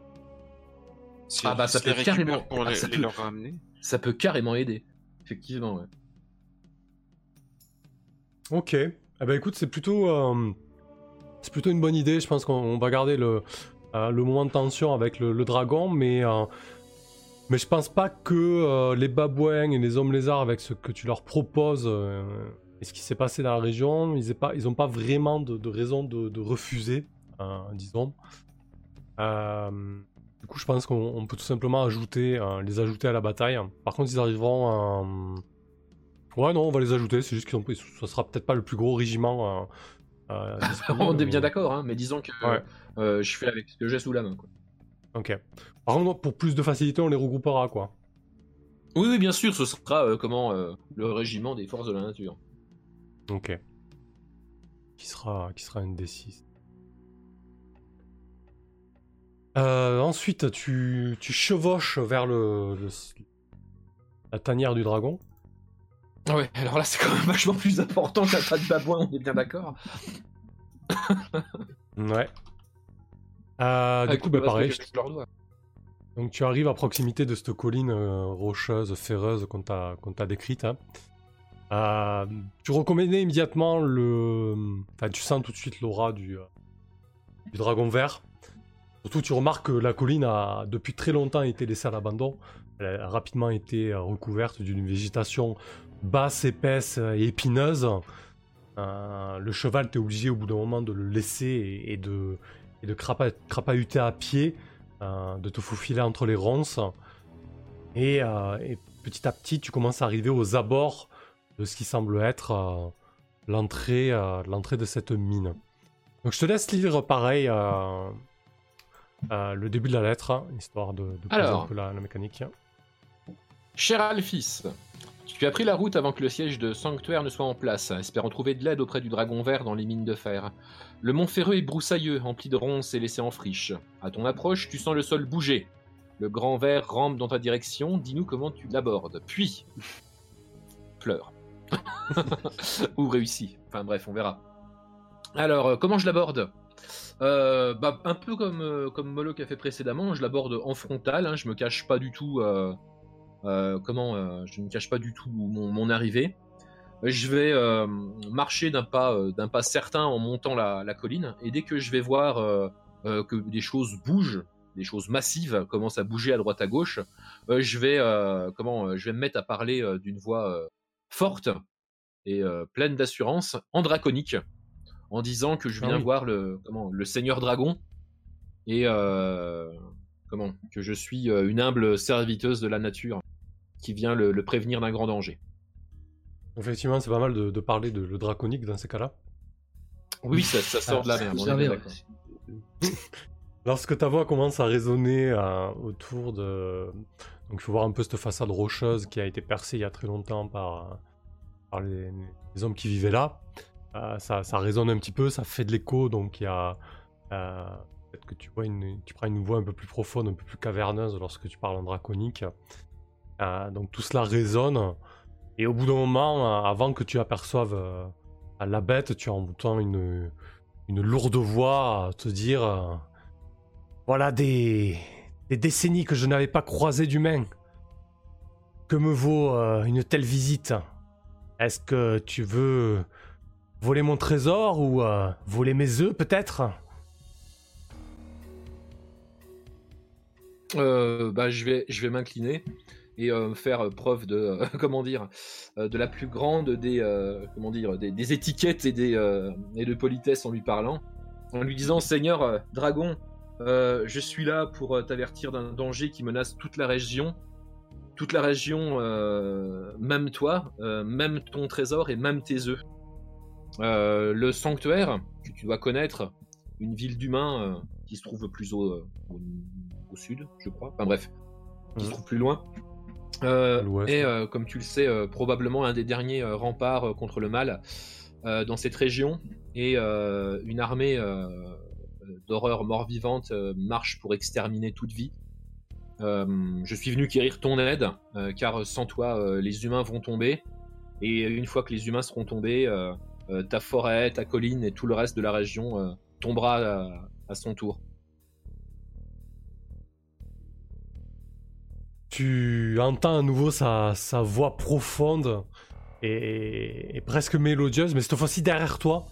Si Ah bah, ça peut carrément- pour ah, les, ça les peut- leur ramener. Ça peut carrément aider, effectivement. Ouais. Ok. Eh ben écoute, c'est plutôt, euh, c'est plutôt une bonne idée. Je pense qu'on on va garder le, euh, le moment de tension avec le, le dragon, mais, euh, mais je pense pas que euh, les babouins et les hommes lézards, avec ce que tu leur proposes euh, et ce qui s'est passé dans la région, ils n'ont pas, vraiment de, de raison de, de refuser, euh, disons. Euh, du coup, je pense qu'on on peut tout simplement ajouter, euh, les ajouter à la bataille. Par contre, ils arriveront. euh, Ouais, non, on va les ajouter. C'est juste que ça sera peut-être pas le plus gros régiment. [LAUGHS] On est bien d'accord, hein, mais disons que Ouais. je fais avec ce que j'ai sous la main. Quoi. Ok. Par contre, pour plus de facilité, on les regroupera, quoi. Oui, oui, bien sûr, ce sera euh, comment euh, le régiment des forces de la nature. Ok. Qui sera, qui sera une D6. Euh, ensuite, tu, tu chevauches vers le, le- la tanière du dragon. Ouais, alors là, c'est quand même vachement plus important qu'un tas de babouins, on est bien d'accord. [LAUGHS] Ouais. Euh, du Avec coup, bah, pareil. que je. Donc tu arrives à proximité de cette colline euh, rocheuse, ferreuse qu'on t'a qu'on t'a décrite. hein. Euh, tu reconnais immédiatement le... Enfin, tu sens tout de suite l'aura du, euh, du dragon vert. Surtout, tu remarques que la colline a depuis très longtemps été laissée à l'abandon. Elle a rapidement été euh, recouverte d'une végétation basse, épaisse et épineuse. Le cheval, t'es obligé au bout d'un moment de le laisser et, de, et de crapa- crapahuter à pied de te faufiler entre les ronces. Et petit à petit, tu commences à arriver aux abords de ce qui semble être euh, l'entrée euh, l'entrée de cette mine. Donc je te laisse lire pareil euh, le début de la lettre, hein, histoire de, de Alors. un peu la, la mécanique. Cher Alphys, tu as pris la route avant que le siège de Sanctuaire ne soit en place, espérant trouver de l'aide auprès du dragon vert dans les mines de fer. Le mont ferreux est broussailleux, empli de ronces et laissé en friche. À ton approche, tu sens le sol bouger. Le grand ver rampe dans ta direction, dis-nous comment tu l'abordes. Puis, [LAUGHS] pleure. [LAUGHS] Ou réussit. Enfin bref, on verra. Alors, euh, comment je l'aborde Euh, bah, Un peu comme, euh, comme Moloch a fait précédemment, je l'aborde en frontal, hein, je me cache pas du tout... comment je ne cache pas du tout mon, arrivée. Je vais marcher d'un pas, d'un pas certain en montant la, la colline, et dès que je vais voir que des choses bougent, des choses massives commencent à bouger à droite à gauche, je vais comment, je vais me mettre à parler d'une voix forte et pleine d'assurance, en draconique, en disant que je Ah viens oui. voir le comment, le Seigneur Dragon et comment que je suis une humble serviteuse de la nature qui vient le, le prévenir d'un grand danger. Effectivement, c'est pas mal de, de parler de le draconique dans ces cas-là. Oui, ça, ça sort de la merde. on est. [LAUGHS] Lorsque ta voix commence à résonner euh, autour de... Donc il faut voir un peu cette façade rocheuse qui a été percée il y a très longtemps par, les, hommes qui vivaient là. Euh, ça, résonne un petit peu, ça fait de l'écho, donc il y a... euh, Peut-être que tu, prends une voix un peu plus profonde, un peu plus caverneuse lorsque tu parles en draconique. Euh, donc tout cela résonne. Et au bout d'un moment, avant que tu aperçoives la bête, tu entends une, une lourde voix te dire... voilà des, des décennies que je n'avais pas croisé d'humain. Que me vaut euh, une telle visite? Est-ce que tu veux voler mon trésor ou euh, voler mes œufs peut-être? Euh, bah, je vais, je vais m'incliner et faire preuve de, [LAUGHS] comment dire, de la plus grande des, comment dire, des, des étiquettes et, des, et de politesse en lui parlant, en lui disant Seigneur Dragon, euh, je suis là pour euh, t'avertir d'un danger qui menace toute la région, toute la région, euh, même toi, euh, même ton trésor et même tes œufs. Le sanctuaire que tu dois connaître, une ville d'humains qui se trouve plus au, au, au sud, je crois. Enfin bref, qui se trouve plus loin. Et comme tu le sais, probablement un des derniers remparts contre le mal dans cette région. Et une armée d'horreurs mort-vivantes euh, marche pour exterminer toute vie. Euh, je suis venu quérir ton aide, euh, car sans toi, les humains vont tomber. Et une fois que les humains seront tombés, ta forêt, ta colline et tout le reste de la région tombera à- son tour. Tu entends à nouveau sa, sa voix profonde et, et presque mélodieuse, mais cette fois-ci derrière toi.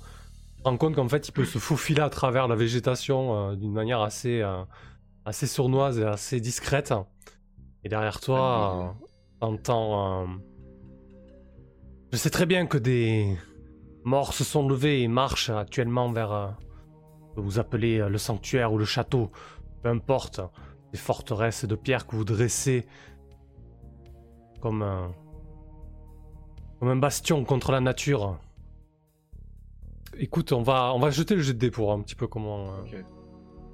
Rends compte qu'en fait il peut se faufiler à travers la végétation euh, d'une manière assez, euh, assez sournoise et assez discrète. Et derrière toi, euh, t'entends. euh, Je sais très bien que des morts se sont levés et marchent actuellement vers ce que vous appelez le sanctuaire ou le château. Peu importe des forteresses de pierre que vous dressez comme un, comme un bastion contre la nature. Écoute, on va, on va jeter le jet de dés pour voir un petit peu comment. euh,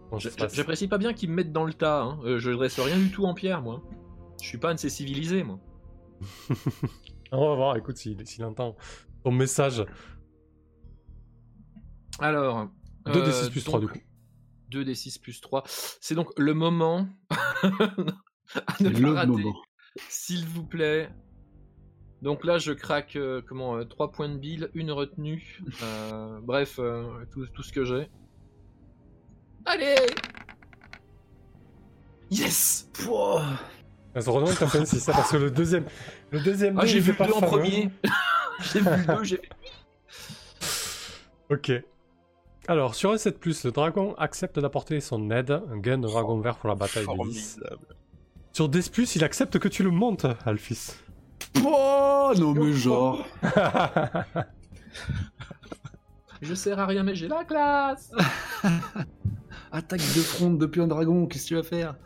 comment. J'apprécie pas bien qu'ils me mettent dans le tas. Hein. Euh, je dresse rien du tout en pierre, moi. Je suis pas un de ces civilisés, moi. [LAUGHS] On va voir, écoute, s'il s'il entend ton message. Alors. 2d6 plus 3 du coup. 2d6 plus 3. C'est donc le moment [LAUGHS] à ne le pas rater, moment. s'il vous plaît. Donc là, je craque euh, comment 3 points de bile, une retenue. euh, [LAUGHS] bref, euh, tout, tout ce que j'ai. Allez Yes Pouah que t'as fait un 6, hein, parce que le deuxième. Le deuxième Ah, j'ai vu fait le pas 2 en premier [LAUGHS] J'ai vu le 2, j'ai [LAUGHS] Ok. Alors, sur un 7, le dragon accepte d'apporter son aide, un gain de dragon vert pour la bataille de 10. Formidable. Sur 10, il accepte que tu le montes, Alphys. Oh non mais genre. [LAUGHS] Je sers à rien, mais j'ai la classe [LAUGHS] Attaque de front depuis un dragon, qu'est-ce que tu vas faire?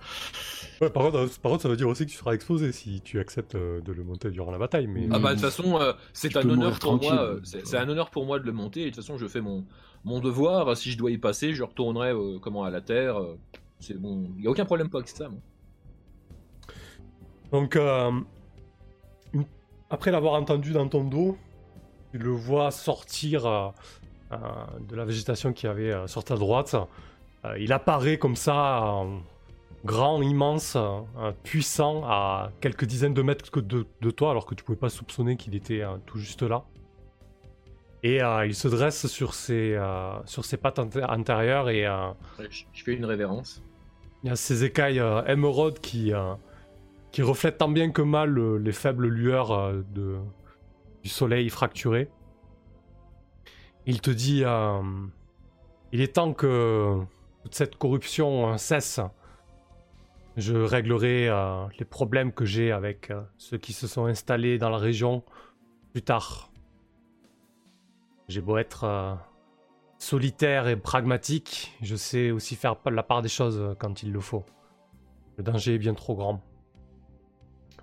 Ouais, par contre, euh, par contre, ça veut dire aussi que tu seras exposé si tu acceptes euh, de le monter durant la bataille. Mais... Ah bah de toute façon, euh, c'est un honneur pour moi. c'est tu c'est vois. un honneur pour moi de le monter. Et de toute façon, je fais mon mon devoir. Si je dois y passer, je retournerai euh, comment à la terre. c'est bon, il y a aucun problème pas avec ça. moi. Donc, euh, après l'avoir entendu dans ton dos, tu le vois sortir euh, euh, de la végétation qui avait euh, sur ta droite. Euh, il apparaît comme ça, grand, immense, puissant, à quelques dizaines de mètres de, de toi, alors que tu pouvais pas soupçonner qu'il était tout juste là. Et il se dresse sur ses, sur ses pattes antérieures et Je, fais une révérence. il y a ces écailles émeraudes qui, qui reflètent tant bien que mal euh, les faibles lueurs euh, du soleil fracturé. Il te dit euh, Il est temps que toute cette corruption cesse. Je réglerai les problèmes que j'ai avec ceux qui se sont installés dans la région plus tard. J'ai beau être solitaire et pragmatique, je sais aussi faire la part des choses quand il le faut. Le danger est bien trop grand.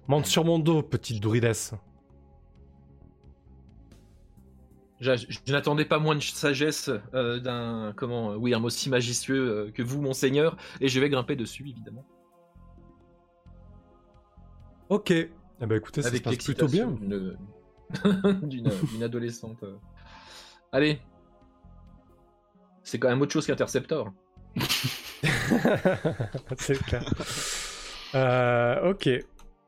Monte sur mon dos, petite druidesse. Je, je n'attendais pas moins de sagesse euh, d'un comment oui un mot si majestueux euh, que vous monseigneur et je vais grimper dessus évidemment. Ok. Eh ben écoutez, ça se passe plutôt bien. [LAUGHS] d'une- adolescente. euh. Allez. C'est quand même autre chose qu'Interceptor. [LAUGHS] C'est clair. Euh, ok.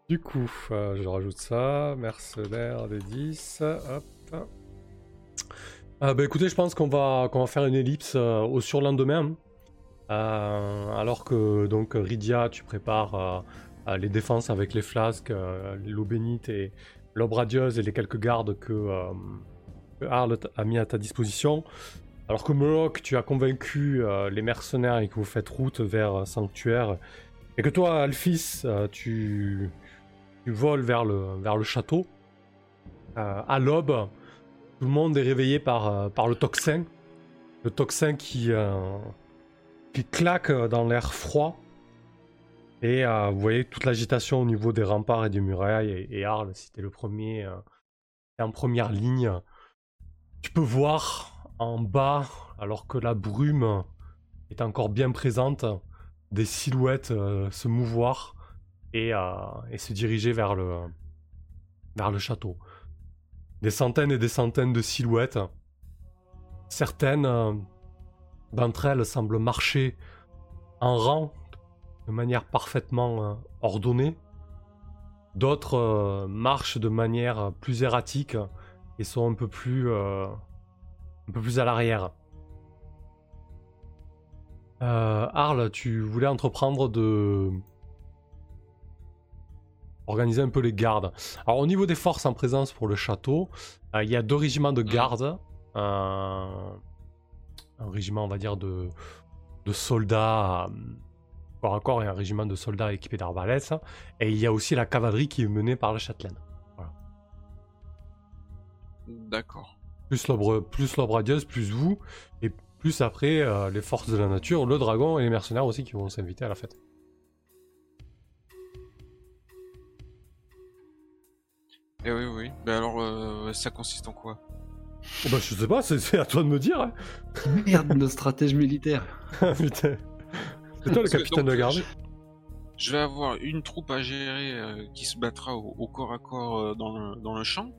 Du coup, euh, je rajoute ça. Mercenaire des 10. Hop. Euh, bah écoutez, je pense qu'on va, va faire une ellipse euh, au surlendemain. Euh, alors que donc Rydia, tu prépares les défenses avec les flasques, l'eau bénite et l'aube radieuse et les quelques gardes que, que a mis à ta disposition. Alors que Moloch, tu as convaincu les mercenaires et que vous faites route vers Sanctuaire. Et que toi, Alphys, tu, tu voles vers le, château. Euh, à l'aube, tout le monde est réveillé par, euh, le tocsin. Le tocsin qui, euh, qui claque dans l'air froid. Et vous voyez toute l'agitation au niveau des remparts et des murailles. Et, Arles, si le premier, en première ligne. Tu peux voir en bas, alors que la brume est encore bien présente, des silhouettes se mouvoir et, euh, et se diriger vers le, vers le château. Des centaines et des centaines de silhouettes. Certaines euh, d'entre elles semblent marcher en rang de manière parfaitement euh, ordonnée. D'autres marchent de manière plus erratique et sont un peu plus, un peu plus à l'arrière. Euh, Arles, tu voulais entreprendre de organiser un peu les gardes. Alors au niveau des forces en présence pour le château, euh, il y a deux régiments de gardes. Un, un régiment, on va dire, de, de soldats euh, corps à corps et un régiment de soldats équipés d'arbalètes. Et il y a aussi la cavalerie qui est menée par la châtelaine. D'accord. Plus l'obre, plus l'obre plus vous, et plus après euh, les forces de la nature, le dragon et les mercenaires aussi qui vont s'inviter à la fête. Eh oui, oui. Ben alors, euh, ça consiste en quoi? Oh bah, je sais pas, c'est, à toi de me dire. hein. Merde, le stratège militaire. [LAUGHS] Putain. C'est toi le que, capitaine donc, de garde. Je, je vais avoir une troupe à gérer euh, qui se battra au, au corps à corps euh, dans, le, dans le champ.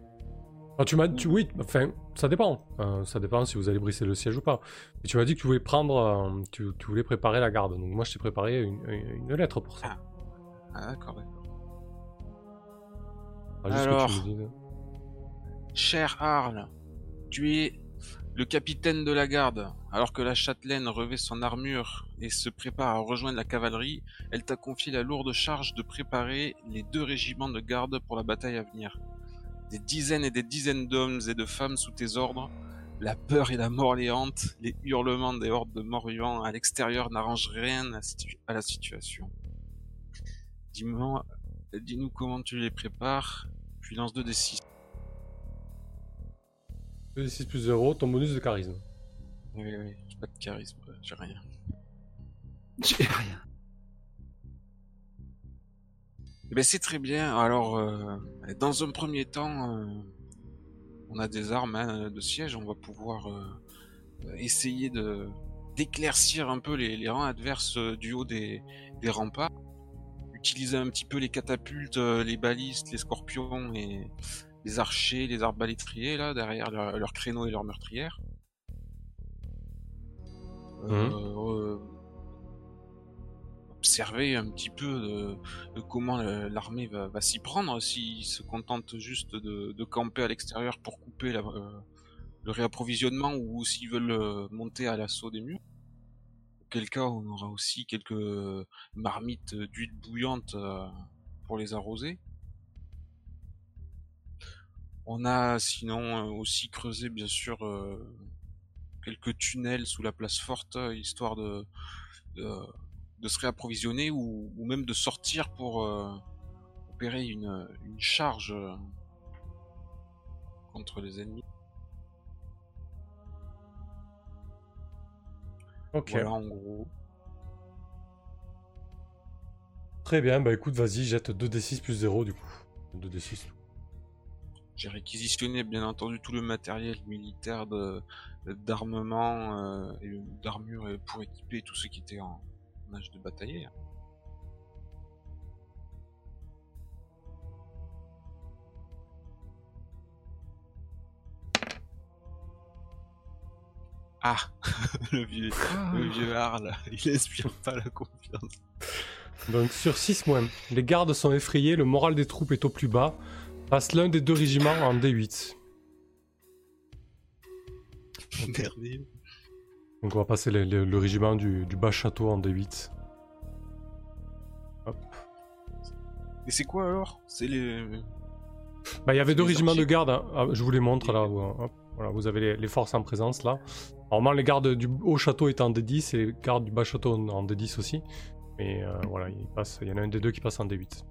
Ah, tu m'as, tu, oui, enfin, ça dépend. Euh, ça dépend si vous allez briser le siège ou pas. Mais tu m'as dit que tu voulais prendre, euh, tu, tu voulais préparer la garde. Donc moi, je t'ai préparé une, une- une lettre pour ça. Ah, d'accord, d'accord. Ah, alors. Cher Arles, tu es le capitaine de la garde. Alors que la châtelaine revêt son armure et se prépare à rejoindre la cavalerie, elle t'a confié la lourde charge de préparer les deux régiments de garde pour la bataille à venir. Des dizaines et des dizaines d'hommes et de femmes sous tes ordres, la peur et la mort les hantent, les hurlements des hordes de morts-vivants à l'extérieur n'arrangent rien à, situ- à la situation. Dis-moi, dis-nous comment tu les prépares, puis lance 2 des 6. 2d6 plus 0, ton bonus de charisme. Oui, oui, j'ai pas de charisme, j'ai rien. J'ai rien. Eh ben, c'est très bien. Alors, euh, dans un premier temps, euh, on a des armes hein, de siège. On va pouvoir euh, essayer de d'éclaircir un peu les, les rangs adverses du haut des, des remparts. Utiliser un petit peu les catapultes, euh, les balistes, les scorpions et les archers, les arbalétriers là derrière leurs leur créneaux et leurs meurtrières. Euh, euh, observer un petit peu de, de comment l'armée va, va s'y prendre, s'ils se contentent juste de, de camper à l'extérieur pour couper la- euh, le réapprovisionnement ou s'ils veulent monter à l'assaut des murs. Cas, on aura aussi quelques marmites d'huile bouillante euh, pour les arroser. On a sinon euh, aussi creusé bien sûr euh, quelques tunnels sous la place forte, histoire de, se réapprovisionner ou, même de sortir pour opérer une, charge contre les ennemis. Ok. Voilà en gros. Très bien, bah écoute, vas-y, jette 2d6 plus 0 du coup. 2d6. J'ai réquisitionné bien entendu tout le matériel militaire de d'armement euh, et d'armure pour équiper tout ce qui était en, en âge de batailler. Ah, [LAUGHS] le vieux, le vieux Arl, il inspire pas la confiance. Donc sur 6 mois, les gardes sont effrayés, le moral des troupes est au plus bas. Passe l'un des deux régiments en D8. [LAUGHS] Merveilleux. Donc on va passer le, le- le régiment du, du bas château en D8. Hop. Et c'est quoi alors? C'est les. Bah il y avait deux régiments de garde, hein. Ah, je vous les montre là. Hop. Voilà, vous avez les, les forces en présence là. Normalement les gardes du haut château étaient en D10 et les gardes du bas château en en D10 aussi. Mais euh, voilà, il, passe, il y en a un des deux qui passe en D8.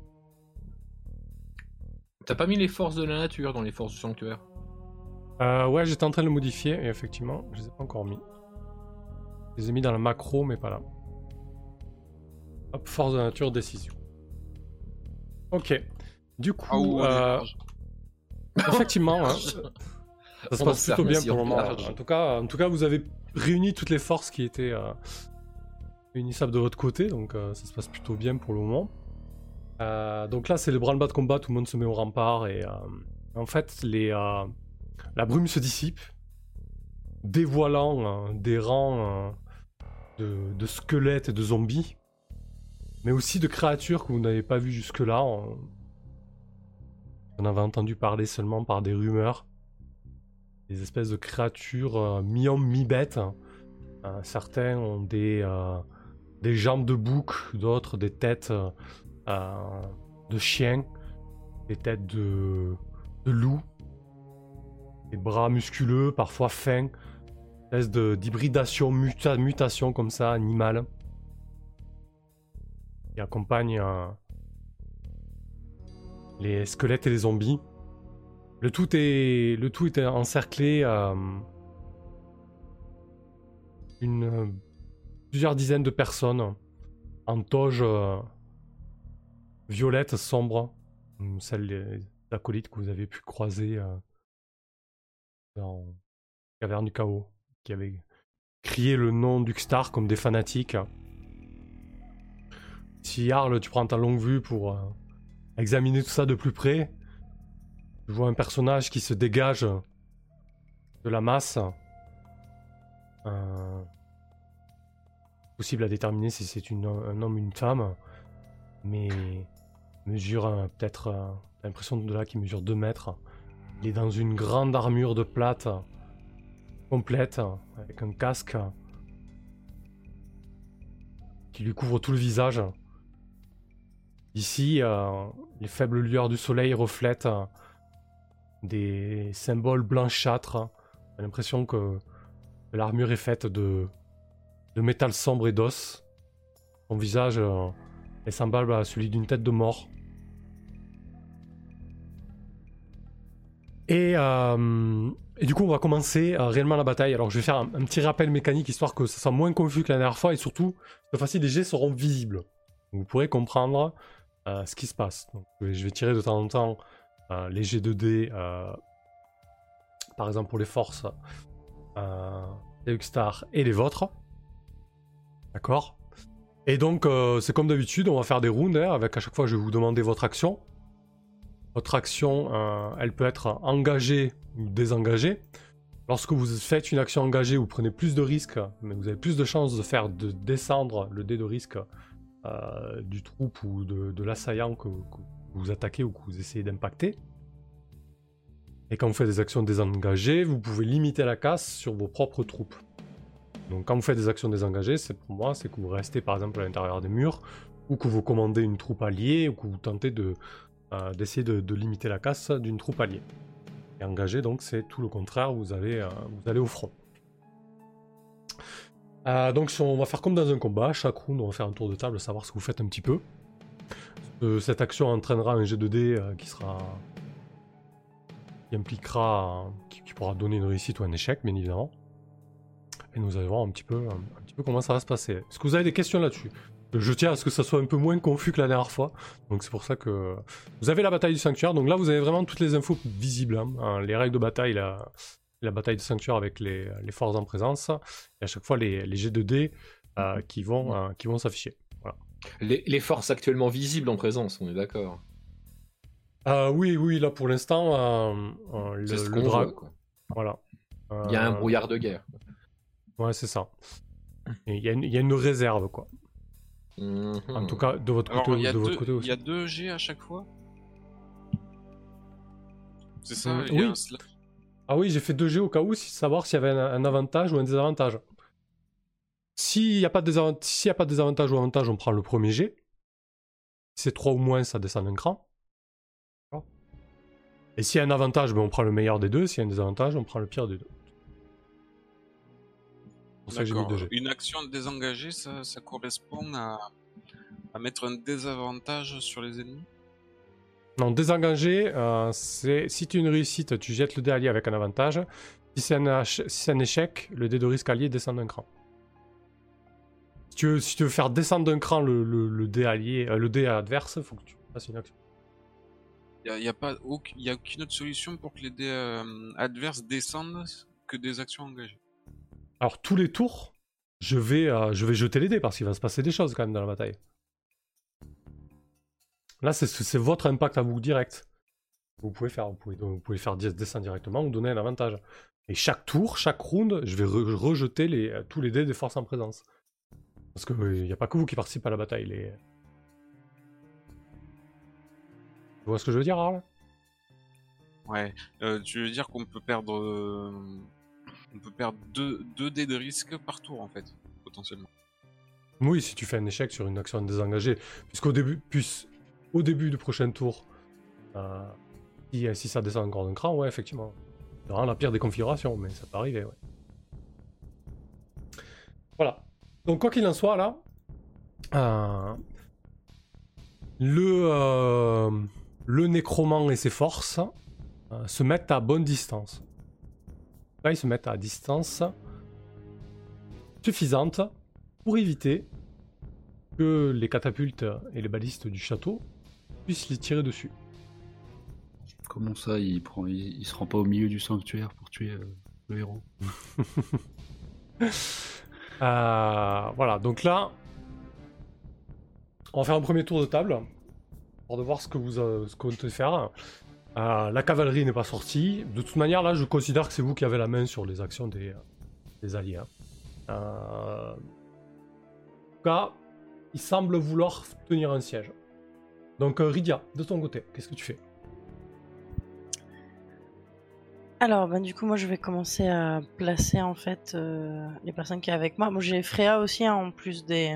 T'as pas mis les forces de la nature dans les forces du sanctuaire? Euh, ouais, j'étais en train de le modifier et effectivement, je les ai pas encore mis. Je les ai mis dans la macro, mais pas là. Hop, force de nature, décision. Ok. Du coup, Ah, euh, large. [LAUGHS] effectivement, hein, [LAUGHS] ça se passe plutôt bien pour le moment. En tout cas, en tout cas, vous avez réuni toutes les forces qui étaient euh, réunissables de votre côté, donc euh, ça se passe plutôt bien pour le moment. Euh, donc là, c'est le branle-bas de combat, tout le monde se met au rempart et euh, en fait, les, la brume se dissipe, dévoilant des rangs de, de squelettes et de zombies, mais aussi de créatures que vous n'avez pas vues jusque-là. On... on avait entendu parler seulement par des rumeurs. Des espèces de créatures euh, mi-homme, mi-bête. Euh, certains ont des, euh, des jambes de bouc, d'autres des têtes de chiens, des têtes de, de loup, des bras musculeux, parfois fins, espèce d'hybridation, muta- mutation comme ça, animale, qui accompagne les squelettes et les zombies. Le tout est, encerclé euh, une, plusieurs dizaines de personnes en toge euh, violette sombre, celle des acolytes que vous avez pu croiser euh, dans Caverne du Chaos, qui avaient crié le nom d'Uxtar comme des fanatiques. Si Arl, tu prends ta longue vue pour examiner tout ça de plus près, tu vois un personnage qui se dégage de la masse. Euh, possible à déterminer si c'est un homme ou une femme, mais mesure euh, peut-être, euh, l'impression de là qu'il mesure 2 mètres. Il est dans une grande armure de plate complète, avec un casque qui lui couvre tout le visage. Ici, euh, les faibles lueurs du soleil reflètent des symboles blanchâtres. J'ai l'impression que l'armure est faite de, de métal sombre et d'os. Son visage euh, est semblable à celui d'une tête de mort. Et, euh, et du coup, on va commencer euh, réellement la bataille. Alors, je vais faire un, petit rappel mécanique histoire que ça soit moins confus que la dernière fois et surtout, cette fois-ci, les jets seront visibles. Vous pourrez comprendre ce qui se passe. Je vais- tirer de temps en temps les jets de dés, euh, par exemple pour les forces, euh, les Huckstar et les vôtres. D'accord? Et donc, euh, c'est comme d'habitude, on va faire des rounds, hein, avec à chaque fois, je vais vous demander votre action. Votre action, euh, elle peut être engagée ou désengagée. Lorsque vous faites une action engagée, vous prenez plus de risques, mais vous avez plus de chances de faire de descendre le dé de risque euh, du troupe ou de, l'assaillant que vous attaquez ou que vous essayez d'impacter. Et quand vous faites des actions désengagées, vous pouvez limiter la casse sur vos propres troupes. Donc quand vous faites des actions désengagées, c'est pour moi, c'est que vous restez par exemple à l'intérieur des murs, ou que vous commandez une troupe alliée, ou que vous tentez de, euh, d'essayer de, limiter la casse d'une troupe alliée. Et engagé, donc c'est tout le contraire, vous allez, euh, vous allez au front. Euh, donc si on va faire comme dans un combat, chaque round on va faire un tour de table, savoir ce que vous faites un petit peu. Euh, cette action entraînera un jet de dés euh, qui sera qui impliquera, qui, qui pourra donner une réussite ou un échec, bien évidemment. Et nous allons voir un petit peu, un, un petit peu comment ça va se passer. Est-ce que vous avez des questions là-dessus? Je tiens à ce que ça soit un peu moins confus que la dernière fois. Donc c'est pour ça que vous avez la bataille du sanctuaire. Donc là, vous avez vraiment toutes les infos visibles. hein. Hein, les règles de bataille, la, la bataille du sanctuaire avec les, les forces en présence. Et à chaque fois, les, les G2D euh, qui vont, euh, qui vont s'afficher. Les, les forces actuellement visibles en présence, on est d'accord. Euh, oui, oui, là pour l'instant, euh, euh, le, C'est ce le qu'on dra- voit, quoi. Voilà. Il y a un Euh, brouillard de guerre. Ouais, c'est ça. Il y, a une- il y a une réserve, quoi. Mhm. En tout cas, de votre Alors, côté, il y, a de votre deux- côté il aussi. y a deux G à chaque fois? C'est ça Euh, il y a oui. Ah oui, j'ai fait 2G au cas où, si savoir s'il y avait un, un avantage ou un désavantage. S'il n'y a, pas de désavant- s'il y a pas de désavantage ou avantage, on prend le premier G. Si c'est 3 ou moins, ça descend d'un cran. Et s'il y a un avantage, ben, on prend le meilleur des deux. S'il y a un désavantage, on prend le pire des deux. C'est pour ça que j'ai mis D'accord. 2G. Une action désengagée, ça, ça correspond à, à mettre un désavantage sur les ennemis? Non, désengagé, euh, c'est si tu as une réussite, tu jettes le dé allié avec un avantage. Si c'est un, ach- si c'est un échec, le dé de risque allié descend d'un cran. Si tu, veux, si tu veux faire descendre d'un cran le, le- le dé allié, euh, le dé adverse, faut que tu fasses une action. Il n'y a, y a, pas aucun- y a aucune autre solution pour que les dés euh, adverses descendent que des actions engagées. Alors tous les tours, je vais, euh, je vais jeter les dés parce qu'il va se passer des choses quand même dans la bataille. Là, c'est- votre impact à vous direct. Vous pouvez faire, vous pouvez, vous pouvez faire des- descendre directement ou donner un avantage. Et chaque tour, chaque round, je vais re- rejeter les, tous les dés des forces en présence. Parce qu'il n'y a pas que vous qui participez à la bataille. Les... Tu vois ce que je veux dire, Arl Ouais. Euh, tu veux dire qu'on peut perdre, euh, on peut perdre deux, deux dés de risque par tour en fait, potentiellement? Oui, si tu fais un échec sur une action désengagée, puisqu'au début, puis, au début du prochain tour, euh, si, si ça descend encore d'un cran, ouais, effectivement. C'est vraiment la pire des configurations, mais ça peut arriver, ouais. Voilà. Donc, quoi qu'il en soit, là, euh, le, euh, le nécromant et ses forces euh, se mettent à bonne distance. Là, ils se mettent à distance suffisante pour éviter que les catapultes et les balistes du château puissent les tirer dessus. Comment ça, il, prend, il, il se rend pas au milieu du sanctuaire pour tuer le héros? [LAUGHS] voilà, donc là, on va faire un premier tour de table pour de voir ce que vous euh, ce faire. Euh, la cavalerie n'est pas sortie. De toute manière, là, je considère que c'est vous qui avez la main sur les actions des, euh, des alliés. hein. Euh, En tout cas, il semble vouloir tenir un siège. Donc, euh, Rydia, de ton côté, qu'est-ce que tu fais? Alors, ben, du coup, moi, je vais commencer à placer en fait euh, les personnes qui sont avec moi. Moi, j'ai Freya aussi, hein, en plus des,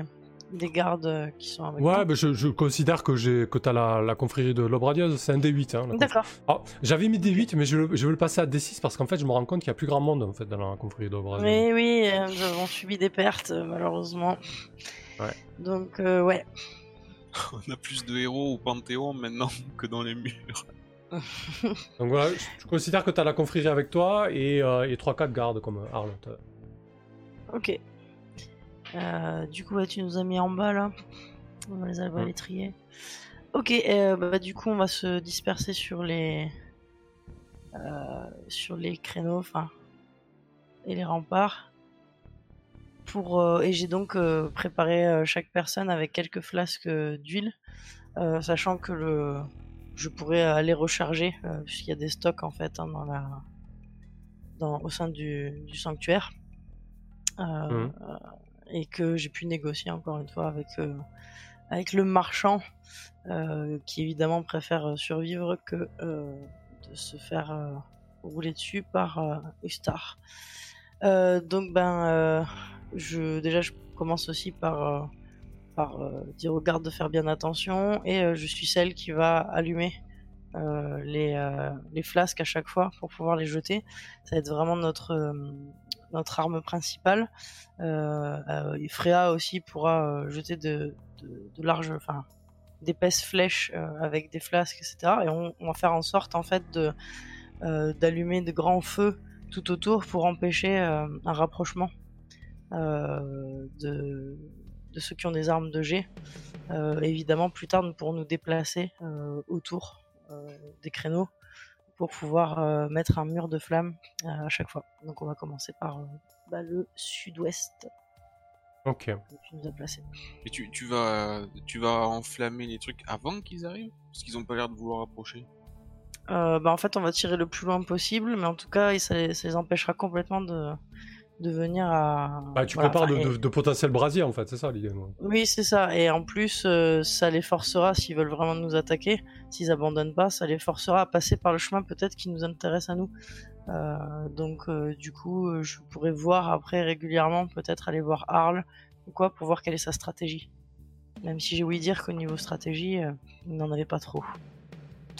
des gardes qui sont avec Ouais, moi. bah, je, je considère que, j'ai- que tu as la, la confrérie de l'aube radieuse, c'est un D8. Hein, D'accord. Ah, J'avais mis D8, mais je, je veux le passer à D6 parce qu'en fait, je me rends compte qu'il y a plus grand monde en fait, dans la confrérie de l'aube radieuse. Oui, oui, euh, nous avons subi des pertes, euh, malheureusement. Ouais. Donc, euh, ouais. [LAUGHS] On a plus de héros au Panthéon maintenant que dans les murs. Donc voilà, je, je considère que tu as la confrérie avec toi et, euh, et 3-4 gardes comme Arlotte. Ok. Euh, du coup, ouais, tu nous as mis en bas là. On va les, on va les trier. Ok, euh, bah, du coup, on va se disperser sur les euh, sur les créneaux, enfin, et les remparts. Pour euh, et j'ai donc euh, préparé euh, chaque personne avec quelques flasques euh, d'huile, euh, sachant que le je pourrais aller recharger euh, puisqu'il y a des stocks en fait hein, dans la dans au sein du, du sanctuaire. Euh, Mhm. euh, et que j'ai pu négocier encore une fois avec avec le marchand qui évidemment préfère survivre que de se faire rouler dessus par Ustar. Euh, donc ben euh, je déjà je commence aussi par euh, dire aux gardes de faire bien attention et euh, je suis celle qui va allumer euh, les, les flasques à chaque fois pour pouvoir les jeter. Ça va être vraiment notre arme principale. Freya aussi pourra jeter de, de, larges, enfin d'épaisses flèches avec des flasques, etc. Et on, va faire en sorte en fait de d'allumer de grands feux tout autour pour empêcher un rapprochement de de ceux qui ont des armes de G. Euh, évidemment, plus tard, nous pourrons nous déplacer euh, autour euh, des créneaux pour pouvoir euh, mettre un mur de flammes euh, à chaque fois. Donc on va commencer par euh, bah, le sud-ouest Ok. tu nous as placé. Et tu, tu vas tu vas enflammer les trucs avant qu'ils arrivent? Parce qu'ils ont pas l'air de vouloir approcher. Euh, bah, en fait, on va tirer le plus loin possible, mais en tout cas, ça les empêchera complètement de, de venir à. Bah, tu voilà, prépares de, et- de- de potentiels brasiers en fait, c'est ça l'idée. Oui, c'est ça. Et en plus, euh, ça les forcera, s'ils veulent vraiment nous attaquer, s'ils abandonnent pas, ça les forcera à passer par le chemin peut-être qui nous intéresse à nous. Euh, donc, euh, du coup, je pourrais voir après régulièrement, peut-être aller voir Arles ou quoi, pour voir quelle est sa stratégie. Même si j'ai ouï dire qu'au niveau stratégie, il n'en avait pas trop.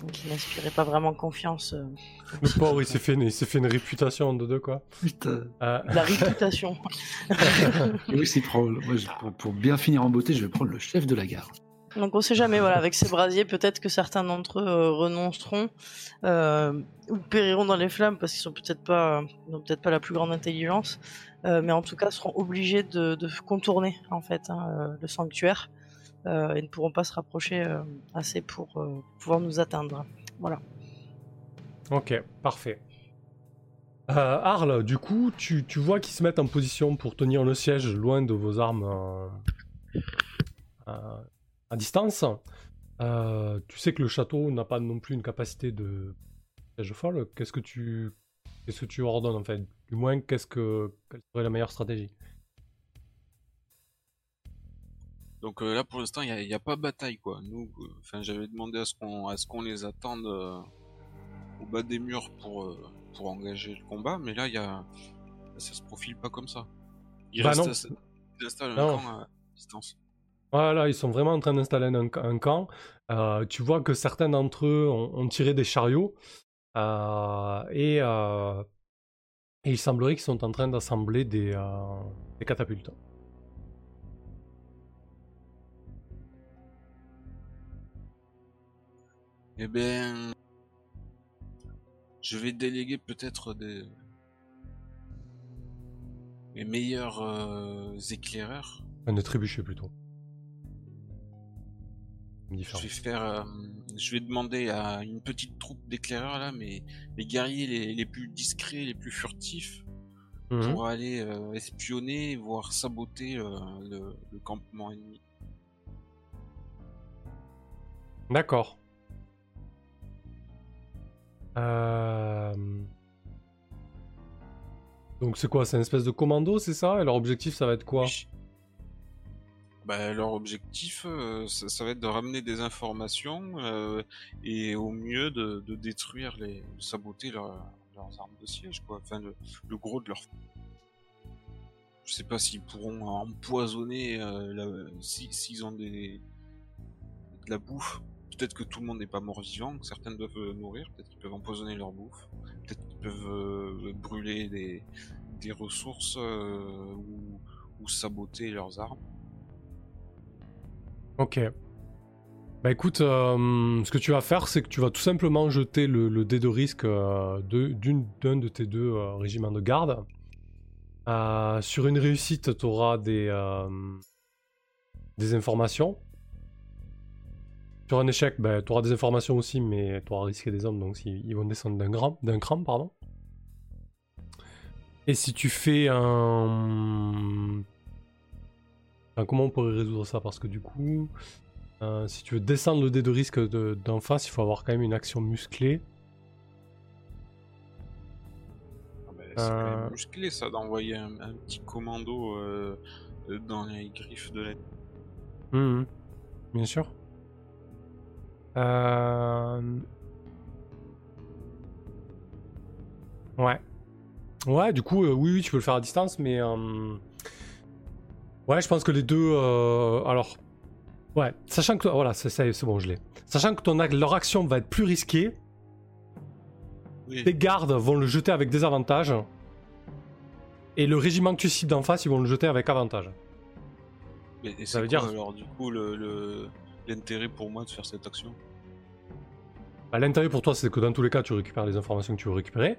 Donc, il n'inspirait pas vraiment confiance. euh, Le pauvre, il s'est fait, une- fait réputation de deux quoi. Putain. Euh, [LAUGHS] la réputation. [LAUGHS] Oui, c'est probable. Moi, je- pour, pour bien finir en beauté, je vais prendre le chef de la gare. Donc on sait jamais, voilà, avec ces brasiers, peut-être que certains d'entre eux euh, renonceront euh, ou périront dans les flammes parce qu'ils sont peut-être pas, n'ont peut-être pas la plus grande intelligence, euh, mais en tout cas seront obligés de, de contourner en fait hein, le sanctuaire euh, et ne pourront pas se rapprocher euh, assez pour euh, pouvoir nous atteindre. Voilà. Ok, parfait. Euh, Arles, du coup, tu, tu vois qu'ils se mettent en position pour tenir le siège loin de vos armes à distance. Tu sais que le château n'a pas non plus une capacité de siège folle. Qu'est-ce que tu qu'est-ce que tu ordonnes en fait? Du moins, qu'est-ce que quelle serait la meilleure stratégie? Donc euh, là pour l'instant il y a, pas bataille quoi. Nous, euh, enfin j'avais demandé à ce qu'on à ce qu'on les attende euh, au bas des murs pour euh, pour engager le combat, mais là il y a ça se profile pas comme ça. Il Bah reste non. à- il installe un camp à distance. Voilà, ils sont vraiment en train d'installer un, un camp. Tu vois que certains d'entre eux ont, ont tiré des chariots et, et il semblerait qu'ils sont en train d'assembler des, des catapultes. Eh ben, je vais déléguer peut-être des mes meilleurs euh, éclaireurs. Un des trébuchets plutôt. Je vais faire, euh, je vais demander à une petite troupe d'éclaireurs là, mais les guerriers les, les plus discrets, les plus furtifs, Mhm. pour aller euh, espionner, voire saboter le, le campement ennemi. D'accord. Euh, Donc c'est quoi? C'est une espèce de commando, c'est ça? Et leur objectif, ça va être quoi? Bah, leur objectif, euh, ça, va être de ramener des informations euh, et au mieux de, détruire les, de saboter leur- leurs armes de siège, quoi. Enfin, le, gros de leur. Je sais pas s'ils pourront empoisonner la- si- s'ils ont des de la bouffe. Peut-être que tout le monde n'est pas mort vivant, que certains doivent euh, mourir. Peut-être qu'ils peuvent empoisonner leur bouffe. Peut-être qu'ils peuvent euh, brûler des, ressources euh, ou, saboter leurs armes. Ok. Bah écoute, ce que tu vas faire, c'est que tu vas tout simplement jeter le, dé de risque euh, de- d'un de tes deux régiments de garde. Sur une réussite, tu auras des, des informations. Sur un échec, tu auras des informations aussi, mais tu auras risqué des hommes, donc ils ils vont descendre d'un cran, d'un cran, pardon. Et si tu fais un... Enfin, comment on pourrait résoudre ça? Parce que du coup, euh, si tu veux descendre le dé de risque de- d'en face, il faut avoir quand même une action musclée. Ah ben, c'est quand Euh. même musclé ça d'envoyer un, un petit commando euh, euh, dans les griffes de l'ennemi. Mhm. Bien sûr. Euh... Ouais. Ouais, du coup, euh, oui, oui, tu peux le faire à distance, mais... euh, Ouais, je pense que les deux... euh, Alors... Ouais, sachant que... Voilà, c'est bon, je l'ai. Sachant que ton, ac- leur action va être plus risquée, Oui. tes gardes vont le jeter avec des avantages. Et le régiment que tu cibles d'en face, ils vont le jeter avec avantage. Mais et ça veut quoi, dire- alors du coup le- le- l'intérêt pour moi de faire cette action? Bah, L'intérêt pour toi, c'est que dans tous les cas, tu récupères les informations que tu veux récupérer.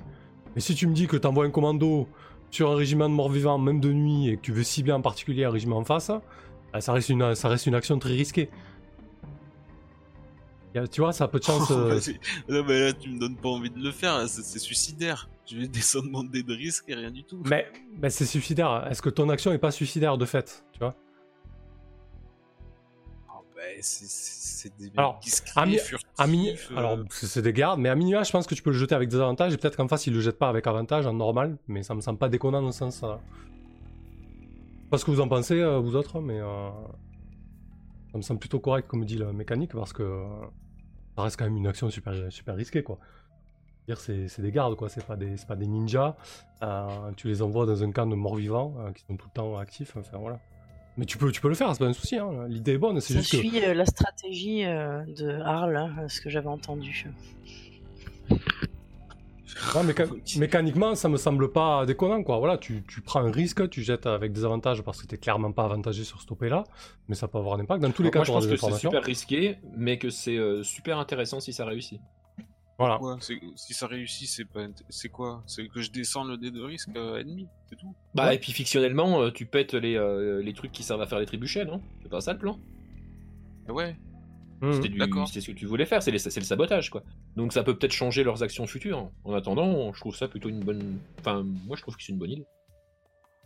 Mais si tu me dis que tu envoies un commando sur un régiment de morts-vivants, même de nuit, et que tu veux cibler en particulier un régiment en face, ah, ça, reste une, ça reste une action très risquée. A- Tu vois, ça a peu de chance. [LAUGHS] euh, non, mais là, tu me donnes pas envie de le faire, là, c'est suicidaire. Je vais descendre mon dé de risque et rien du tout. Mais, mais c'est suicidaire. Est-ce que ton action est pas suicidaire de fait Tu vois? bah, c'est- c'est des Alors, euh, c'est des gardes, mais à minima, je pense que tu peux le jeter avec des avantages. Et peut-être qu'en face, il le jette pas avec avantage en normal. Mais ça me semble pas déconnant dans le sens. euh, pas ce que vous en pensez, euh, vous autres, mais. euh, Ça me semble plutôt correct, comme dit la mécanique, parce que. Ça reste quand même une action super, super risquée, quoi. C'est des gardes, quoi. C'est pas des, pas des ninjas. Tu les envoies dans un camp de morts-vivants qui sont tout le temps actifs. Enfin, voilà. Mais tu peux, tu peux le faire, c'est pas un souci. hein. L'idée est bonne, c'est Ça juste que. suit euh, la stratégie euh, de Arl, hein, ce que j'avais entendu. Ouais, méca- mécaniquement, ça me semble pas déconnant, quoi. Voilà, tu, tu prends un risque, tu jettes avec des avantages parce que t'es clairement pas avantagé sur ce là mais ça peut avoir un impact. Dans tous les cas, Moi, je pense que c'est super risqué, mais que c'est euh, super intéressant si ça réussit. Voilà. Si ça réussit, c'est pas int- c'est quoi? C'est que je descends le dé de risque euh, ennemi, c'est tout. Bah, Ouais. et puis fictionnellement, euh, tu pètes les, euh, les trucs qui servent à faire les trébuchets, non? C'est pas ça le plan Ah ouais. C'était du- d'accord. c'était ce que tu voulais faire, c'est les- c'est le sabotage, quoi. Donc ça peut peut-être changer leurs actions futures. En attendant, je trouve ça plutôt une bonne. Enfin, moi je trouve que c'est une bonne idée.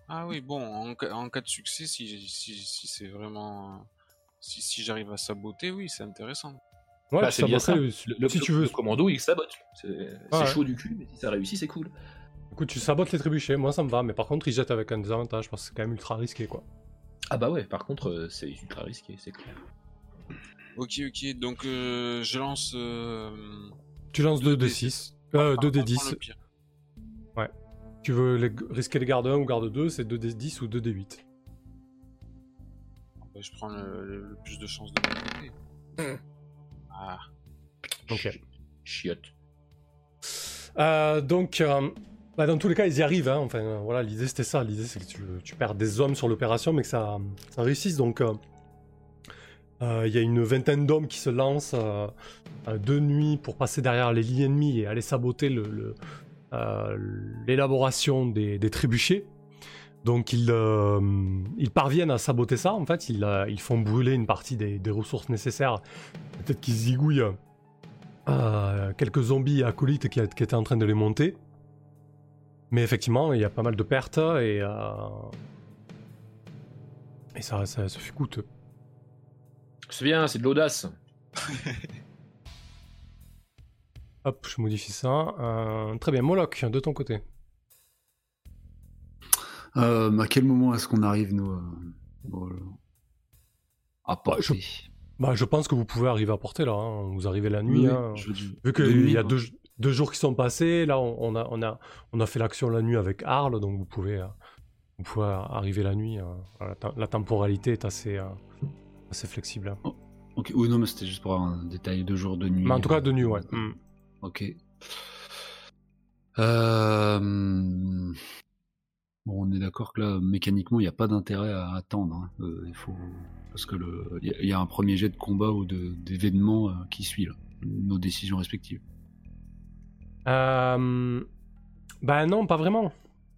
Ah oui, bon, en, en cas de succès, si, si, si c'est vraiment. Si, si j'arrive à saboter, oui, c'est intéressant. Ouais, Bah, c'est bien ça. Le, le- si le- tu veux. le commando, il sabote. C'est Ouais. chaud du cul, mais si ça réussit, c'est cool. Écoute, tu sabotes les trébuchets, moi ça me va, mais par contre, il jette avec un désavantage parce que c'est quand même ultra risqué, quoi. Ah bah ouais, par contre, euh, c'est ultra risqué, c'est clair. Ok, ok, donc euh, je lance. Euh... Tu lances 2 D6, euh, 2 on prend D10. le pire. Tu veux les- risquer les gardes 1 ou garde 2, c'est 2 D10 ou 2 D8. Bah, je prends le, le- le plus de chances de mon côté. Ah, Ok. Chiotte. Euh, donc, euh, bah, dans tous les cas, ils y arrivent. hein. Enfin, euh, voilà, l'idée c'était ça. L'idée c'est que tu, tu perds des hommes sur l'opération, mais que ça, ça réussisse. Donc, il y a une vingtaine d'hommes qui se lancent de nuit pour passer derrière les lignes ennemies et aller saboter le- le, l'élaboration des, des trébuchets. Donc, ils, euh, ils parviennent à saboter ça. En fait, ils, euh, ils font brûler une partie des, des ressources nécessaires. Peut-être qu'ils zigouillent euh, quelques zombies acolytes qui, qui étaient en train de les monter. Mais effectivement, il y a pas mal de pertes et, et ça, ça, ça fait coûteux. C'est bien, c'est de l'audace. [LAUGHS] Hop, je modifie ça. Très bien, Moloch, de ton côté. Euh, à quel moment est-ce qu'on arrive, nous, euh, à Bah, je- Bah, pense que vous pouvez arriver à porter là. hein. Vous arrivez la nuit. Oui, hein. je Vu qu'il y a deux, deux jours qui sont passés, là on, on a, on, a, on a fait l'action la nuit avec Arles, donc vous pouvez, euh, vous pouvez arriver la nuit. euh, la, tem- la temporalité est assez, euh, assez flexible. hein. Ok, oui, non, mais c'était juste pour avoir un détail de jour, de nuit. Mais en tout cas, de nuit, ouais. Mm. Ok. Euh, on est d'accord que là, mécaniquement, il n'y a pas d'intérêt à attendre. hein. Euh, il faut parce que le, il y a- il y, a un premier jet de combat ou d'événements euh, qui suit là, nos décisions respectives. Euh, ben non, pas vraiment.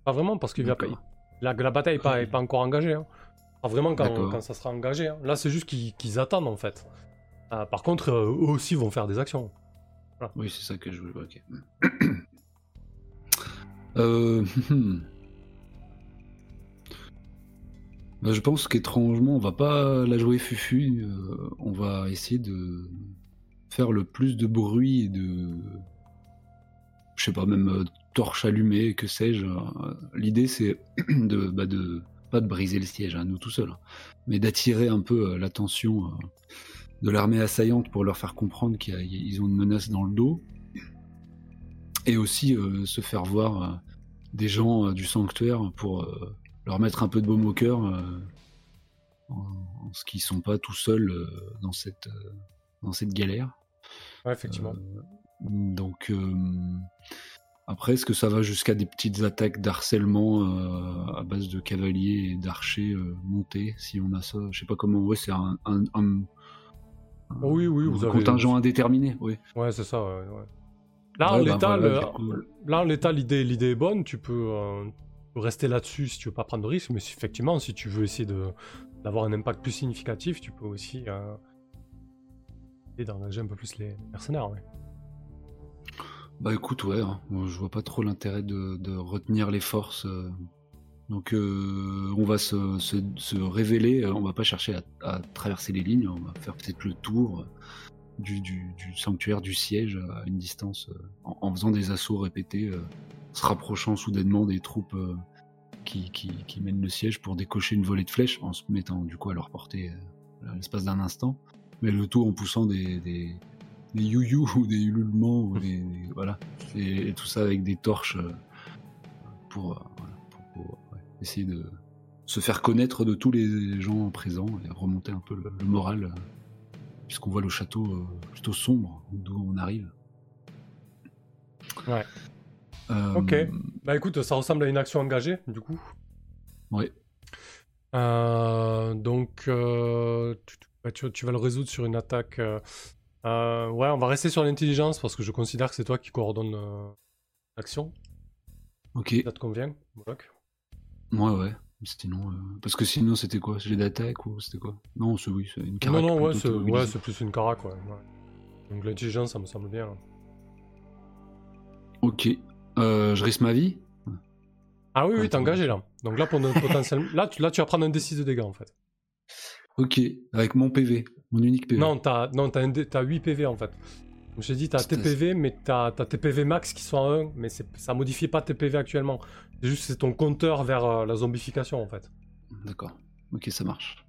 Pas vraiment, parce que D'accord. la, la bataille n'est pas, est pas encore engagée. hein. Pas vraiment quand, ça sera engagé. hein. Là, c'est juste qu'ils attendent en fait. Euh, par contre, eux aussi vont faire des actions. Oui, c'est ça que je voulais. Ok. [CLEARS THROAT] Euh, [LAUGHS] bah, je pense qu'étrangement, on va pas la jouer fufu. euh, on va essayer de faire le plus de bruit et de, je sais pas, même euh, torche allumée, que sais-je. L'idée, c'est [CLEARS THROAT] de, bah, pas de briser le siège à nous tout seuls, hein, mais d'attirer un peu euh, l'attention de l'armée assaillante pour leur faire comprendre qu'ils ont une menace dans le dos et aussi se faire voir des gens du sanctuaire pour leur mettre un peu de baume au cœur euh, en, en ce qu'ils sont pas tout seuls euh, dans cette euh, dans cette galère. Ouais, effectivement. Donc après, est-ce que ça va jusqu'à des petites attaques d'harcèlement euh, à base de cavaliers et d'archers euh, montés Si on a ça, je sais pas comment. Ouais, c'est un, un, un- oui, oui, un vous avez. contingent indéterminé. Oui. Ouais, c'est ça. ouais, ouais. Là, en Ouais, bah, voilà, en l'état, l'idée, l'idée est bonne. Tu peux, euh, rester là-dessus si tu veux pas prendre de risque, mais effectivement, si tu veux essayer d'avoir un impact plus significatif, tu peux aussi euh, essayer d'engager un peu plus les mercenaires. Bah écoute, ouais, hein. Je vois pas trop l'intérêt de, de retenir les forces. euh. Donc euh, on va se, se, révéler, euh, on va pas chercher à, traverser les lignes, on va faire peut-être le tour du, du, sanctuaire, du siège à une distance, en, faisant des assauts répétés, se rapprochant soudainement des troupes euh, qui, mènent le siège pour décocher une volée de flèches, en se mettant du coup à leur portée euh, l'espace d'un instant, mais le tout en poussant des, des, des [LAUGHS] ou des ululements, voilà, et, tout ça avec des torches euh, pour, essayer de se faire connaître de tous les gens présents et remonter un peu le, moral, puisqu'on voit le château plutôt sombre d'où on arrive. Euh, Ok. Bah écoute, ça ressemble à une action engagée, du coup. Ouais. Euh, donc, euh, tu, tu- bah, tu- vas le résoudre sur une attaque. euh, ouais, on va rester sur l'intelligence parce que je considère que c'est toi qui coordonne euh, l'action. Ok. Ça te convient, Moloch? Ouais, ouais. Sinon, euh, parce que sinon c'était quoi? J'ai d'attaque ou c'était quoi? Non, c'est oui, c'est une Non, carac non, ouais, c'est ouais, c'est plus une carac, ouais. ouais. Donc l'intelligence, ça me semble bien. Ok. Euh, je risque ma vie Ah oui, oui, t'es engagé là. Donc là, pour notre [LAUGHS] potentiel... là, tu, là, tu vas prendre un D6 de dégâts en fait. Ok. Avec mon PV, mon unique PV. Non, t'as non, t'as un D- t'as 8 PV en fait. Comme je t'ai dit, t'as TPV, mais t'as as tes PV max qui sont à 1, mais c'est- ça modifie pas tes PV actuellement. C'est juste c'est ton compteur vers euh, la zombification en fait. D'accord. Ok, ça marche.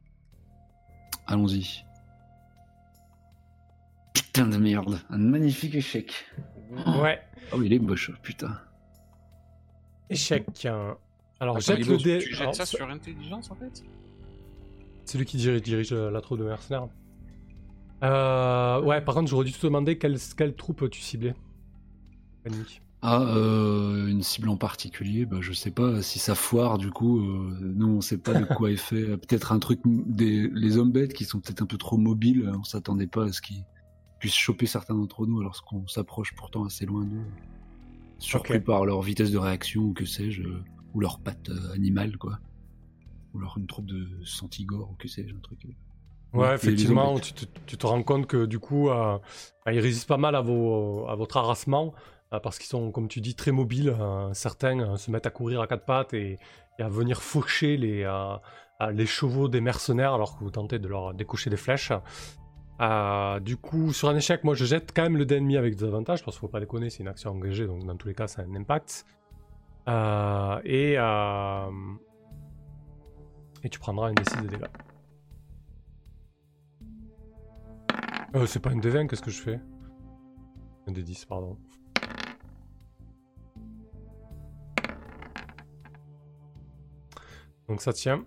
Allons-y. Putain de merde. Un magnifique échec. Ouais. Oh, il est moche, putain. Échec. Alors, Attends, jette le dé. Tu jettes alors, ça c'est- sur intelligence en fait C'est lui qui dirige, dirige, euh, la troupe de mercenaires. Euh, ouais, par contre, j'aurais dû te demander quelle, quelle troupe tu ciblais. Ah, euh, une cible en particulier, bah, je sais pas si ça foire, du coup, euh, nous on sait pas de quoi est fait. [LAUGHS] Peut-être un truc, des, les hommes bêtes qui sont peut-être un peu trop mobiles, on s'attendait pas à ce qu'ils puissent choper certains d'entre nous alors qu'on s'approche pourtant assez loin d'eux. Surpris par leur vitesse de réaction ou que sais-je, euh, ou leur patte euh, animale, quoi. Ou leur une troupe de centigores ou que sais-je, un truc. euh. Ouais, effectivement, tu te, tu te rends compte que du coup, euh, bah, ils résistent pas mal à, vos, à votre harassement, euh, parce qu'ils sont, comme tu dis, très mobiles. euh, certains se mettent à courir à quatre pattes et, et à venir faucher les, les chevaux des mercenaires alors que vous tentez de leur décocher des flèches. Euh, du coup, sur un échec, moi je jette quand même le dé ennemi avec des avantages, parce qu'il faut pas déconner, c'est une action engagée, donc dans tous les cas, ça a un impact. Euh, et, euh, et tu prendras un D6 de dégâts. Euh, c'est pas une D20, qu'est-ce que je fais? Un D10, pardon. Donc ça tient.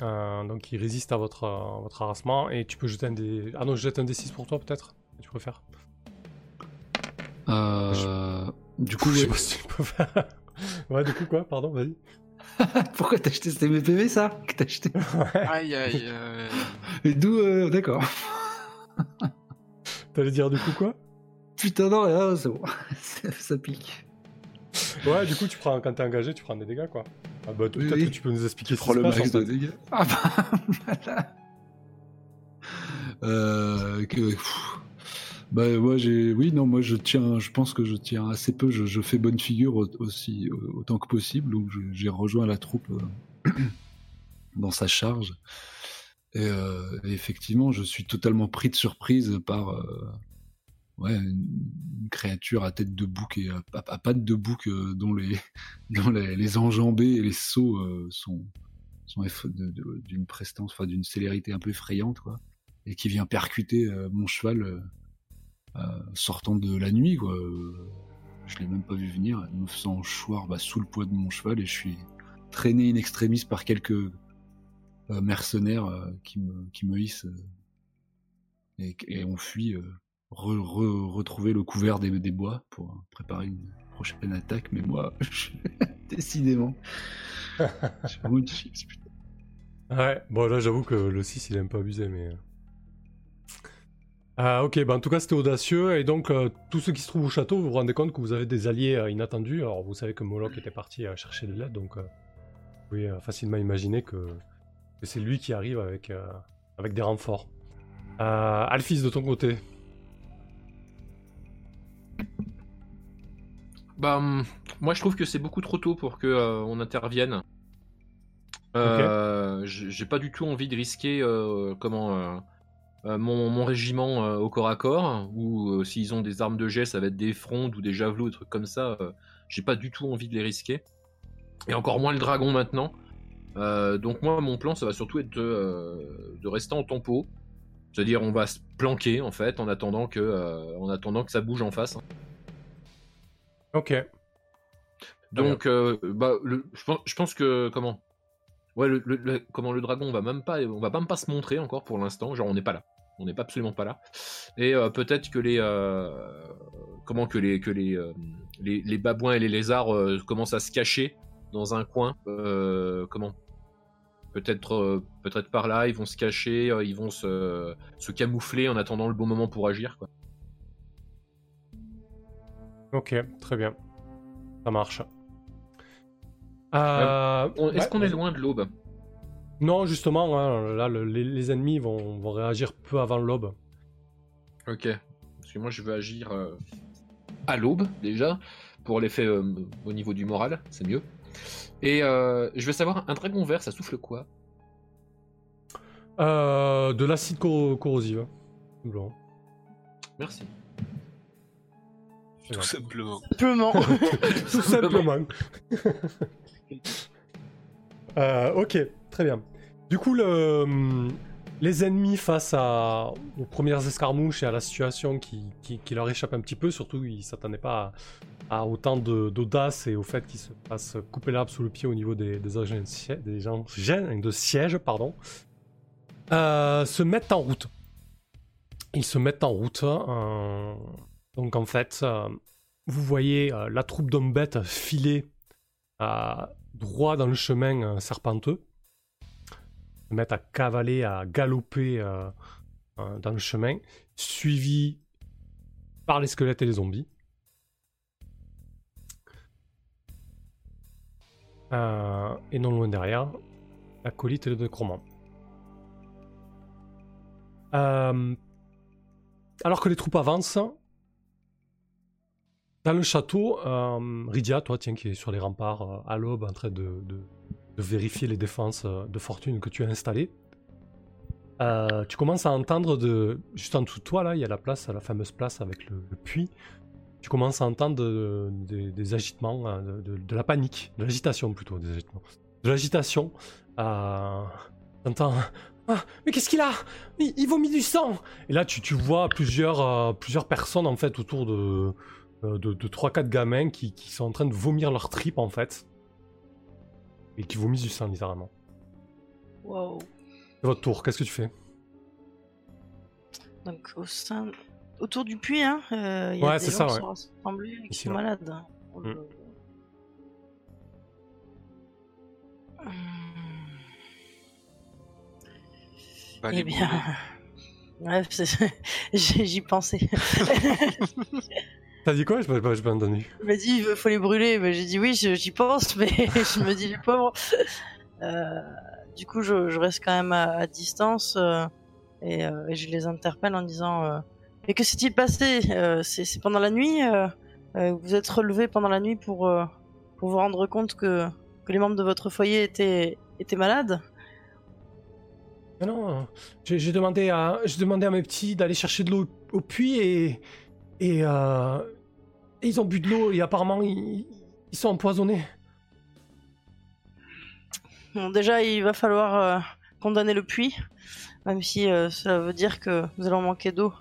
Euh, donc il résiste à votre, à votre harassement. Et tu peux jeter un D... Ah non, je jette un D6 pour toi peut-être Tu préfères Euh, du [LAUGHS] coup, Je sais ouais. pas si tu peux faire. [LAUGHS] ouais, du coup quoi? Pardon, vas-y. [LAUGHS] pourquoi t'as acheté C'était mes PV ça? Que t'as acheté? Aïe aïe. euh, Et d'où, euh, d'accord. T'allais dire du coup quoi? Putain, non, ah, c'est bon. ça, ça pique. Ouais, du coup tu prends quand t'es engagé, tu prends des dégâts quoi. Ah bah Oui, peut-être oui. que tu peux nous expliquer Tu ce prends qui se le passe, max en de fait. dégâts. Ah bah, [LAUGHS] voilà. Euh, que, pff, bah moi j'ai, oui non moi je tiens, je pense que je tiens assez peu, je, je fais bonne figure au- aussi autant que possible, donc je- j'ai rejoint la troupe euh, dans sa charge. Et, euh, et effectivement, je suis totalement pris de surprise par euh, ouais, une, créature à tête de bouc et à, à- pattes de bouc euh, dont les [LAUGHS] dont les, enjambées et les sauts euh, sont sont d'une prestance, enfin d'une célérité un peu effrayante, quoi, et qui vient percuter euh, mon cheval euh, euh, sortant de la nuit, quoi. Euh, Je l'ai même pas vu venir, me faisant choir bah, sous le poids de mon cheval, et je suis traîné in extremis par quelques euh, mercenaires euh, qui me qui me hissent euh, et, on fuit euh, re- re- retrouver le couvert des, des bois pour préparer une prochaine attaque. Mais moi, [LAUGHS] décidément, j'ai vraiment une chips, putain. Ouais, bon là j'avoue que le 6 il est un peu abusé mais... Ah ok, bah en tout cas c'était audacieux et donc euh, tous ceux qui se trouvent au château vous vous rendez compte que vous avez des alliés euh, inattendus. Alors vous savez que Moloch était parti euh, chercher de l'aide donc euh, vous pouvez euh, facilement imaginer que Et c'est lui qui arrive avec, euh, avec des renforts. Euh, Alphys, de ton côté Bah, hum, moi je trouve que c'est beaucoup trop tôt pour que euh, on intervienne. Euh, J'ai pas du tout envie de risquer euh, comment euh, mon, mon régiment au corps à corps ou s'ils ont des armes de jet, ça va être des frondes ou des javelots, des trucs comme ça. J'ai pas du tout envie de les risquer. Et encore moins le dragon maintenant. Donc moi mon plan ça va surtout être de, de rester en tempo. C'est-à-dire on va se planquer en fait en attendant que en attendant que ça bouge en face. Ok. Donc, euh, bah, je, pense, que comment? Ouais, le, comment le dragon, on va même pas, on va même pas se montrer encore pour l'instant. Genre, on n'est pas là. On n'est absolument pas là. Et euh, peut-être que les euh, comment que les que les, les les babouins et les lézards commencent à se cacher dans un coin. comment? Peut-être peut-être par là, ils vont se cacher, ils vont se se camoufler en attendant le bon moment pour agir. Quoi. Ok, très bien. Ça marche. Euh, On- Est-ce qu'on est loin de l'aube? Non, justement, hein, là, le- les, les ennemis vont, vont réagir peu avant l'aube. Ok. Parce que moi, je veux agir euh, à l'aube, déjà, pour l'effet euh, au niveau du moral, c'est mieux. Et euh, je veux savoir, un dragon vert, ça souffle quoi? Euh, de l'acide cor- corrosif. Bon. Merci. [LAUGHS] Tout simplement. Simplement. Tout [LAUGHS] simplement. Euh, ok, très bien. Du coup, le, les ennemis face à, aux premières escarmouches et à la situation qui, qui- qui leur échappe un petit peu, surtout ils ne s'attendaient pas à, à autant d'audace et au fait qu'ils se fassent couper l'arbre sous le pied au niveau des, des engins de siège, des engins de siège pardon, euh, se mettent en route. Ils se mettent en route. euh, donc en fait, euh, vous voyez euh, la troupe d'hommes bêtes filer euh, droit dans le chemin serpenteux. Se mettre à cavaler, à galoper dans le chemin, suivi par les squelettes et les zombies. Et non loin derrière, l'acolyte et le nécromant. Euh, alors que les troupes avancent, dans le château, euh, Rydia, toi, tiens, qui est sur les remparts euh, à l'aube en train de, vérifier les défenses euh, de fortune que tu as installées, tu commences à entendre de, juste en dessous de toi, là, il y a la place, la fameuse place avec le, puits. Tu commences à entendre de- de- des agitements, de, la panique, de l'agitation plutôt, des agitements. De l'agitation. T'entends Ah, mais qu'est-ce qu'il a? Il, il vomit du sang Et là, tu, vois plusieurs, plusieurs personnes en fait autour de, de, de 3-4 gamins qui, qui sont en train de vomir leur tripes en fait. Et qui vomissent du sang littéralement. Wow. C'est votre tour, qu'est-ce que tu fais? Donc au sein, autour du puits, hein, euh, il y a Ouais, des c'est ça, qui ouais. sont rassemblés et qui Ici, sont là. malades. hein. Oh Mm. Hum, Bah, Eh bien, brûler. [LAUGHS] ouais, c'est- [LAUGHS] j'ai- j'y pensais. [LAUGHS] T'as dit quoi Je pas, pas entendu. Il m'a dit il faut les brûler. Mais j'ai dit oui, j'y pense, [LAUGHS] mais [LAUGHS] je me dis les pauvres. Euh, du coup, je, je reste quand même à, à distance euh, et, euh, et je les interpelle en disant euh, Mais que s'est-il passé Euh, C'est pendant la nuit Vous êtes relevé pendant la nuit pour, euh, pour vous rendre compte que, que les membres de votre foyer étaient, étaient malades? Mais non, j'ai demandé, à, j'ai demandé à mes petits d'aller chercher de l'eau au puits et, et, euh, et ils ont bu de l'eau et apparemment ils, sont empoisonnés. Bon, déjà, il va falloir euh, condamner le puits, même si euh, cela veut dire que nous allons manquer d'eau.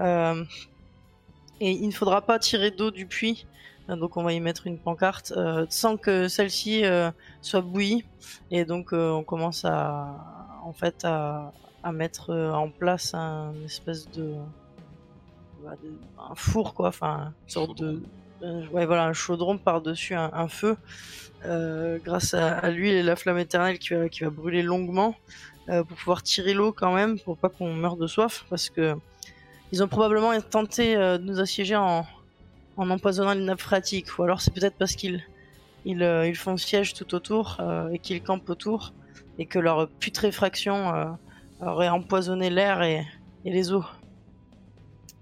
Et il ne faudra pas tirer d'eau du puits, donc on va y mettre une pancarte, sans que celle-ci soit bouillie. Et donc on commence à, en fait, à, mettre en place un espèce de, bah, de- un four, quoi, enfin, une sorte de, euh, ouais, voilà, un chaudron par-dessus un, un feu euh, grâce à, à l'huile et la flamme éternelle qui va, qui va brûler longuement euh, pour pouvoir tirer l'eau quand même pour pas qu'on meure de soif parce que ils ont probablement tenté de nous assiéger en, en empoisonnant les nappes phréatiques ou alors c'est peut-être parce qu'ils ils, ils font siège tout autour et qu'ils campent autour et que leur putréfaction aurait empoisonné l'air et, et les eaux.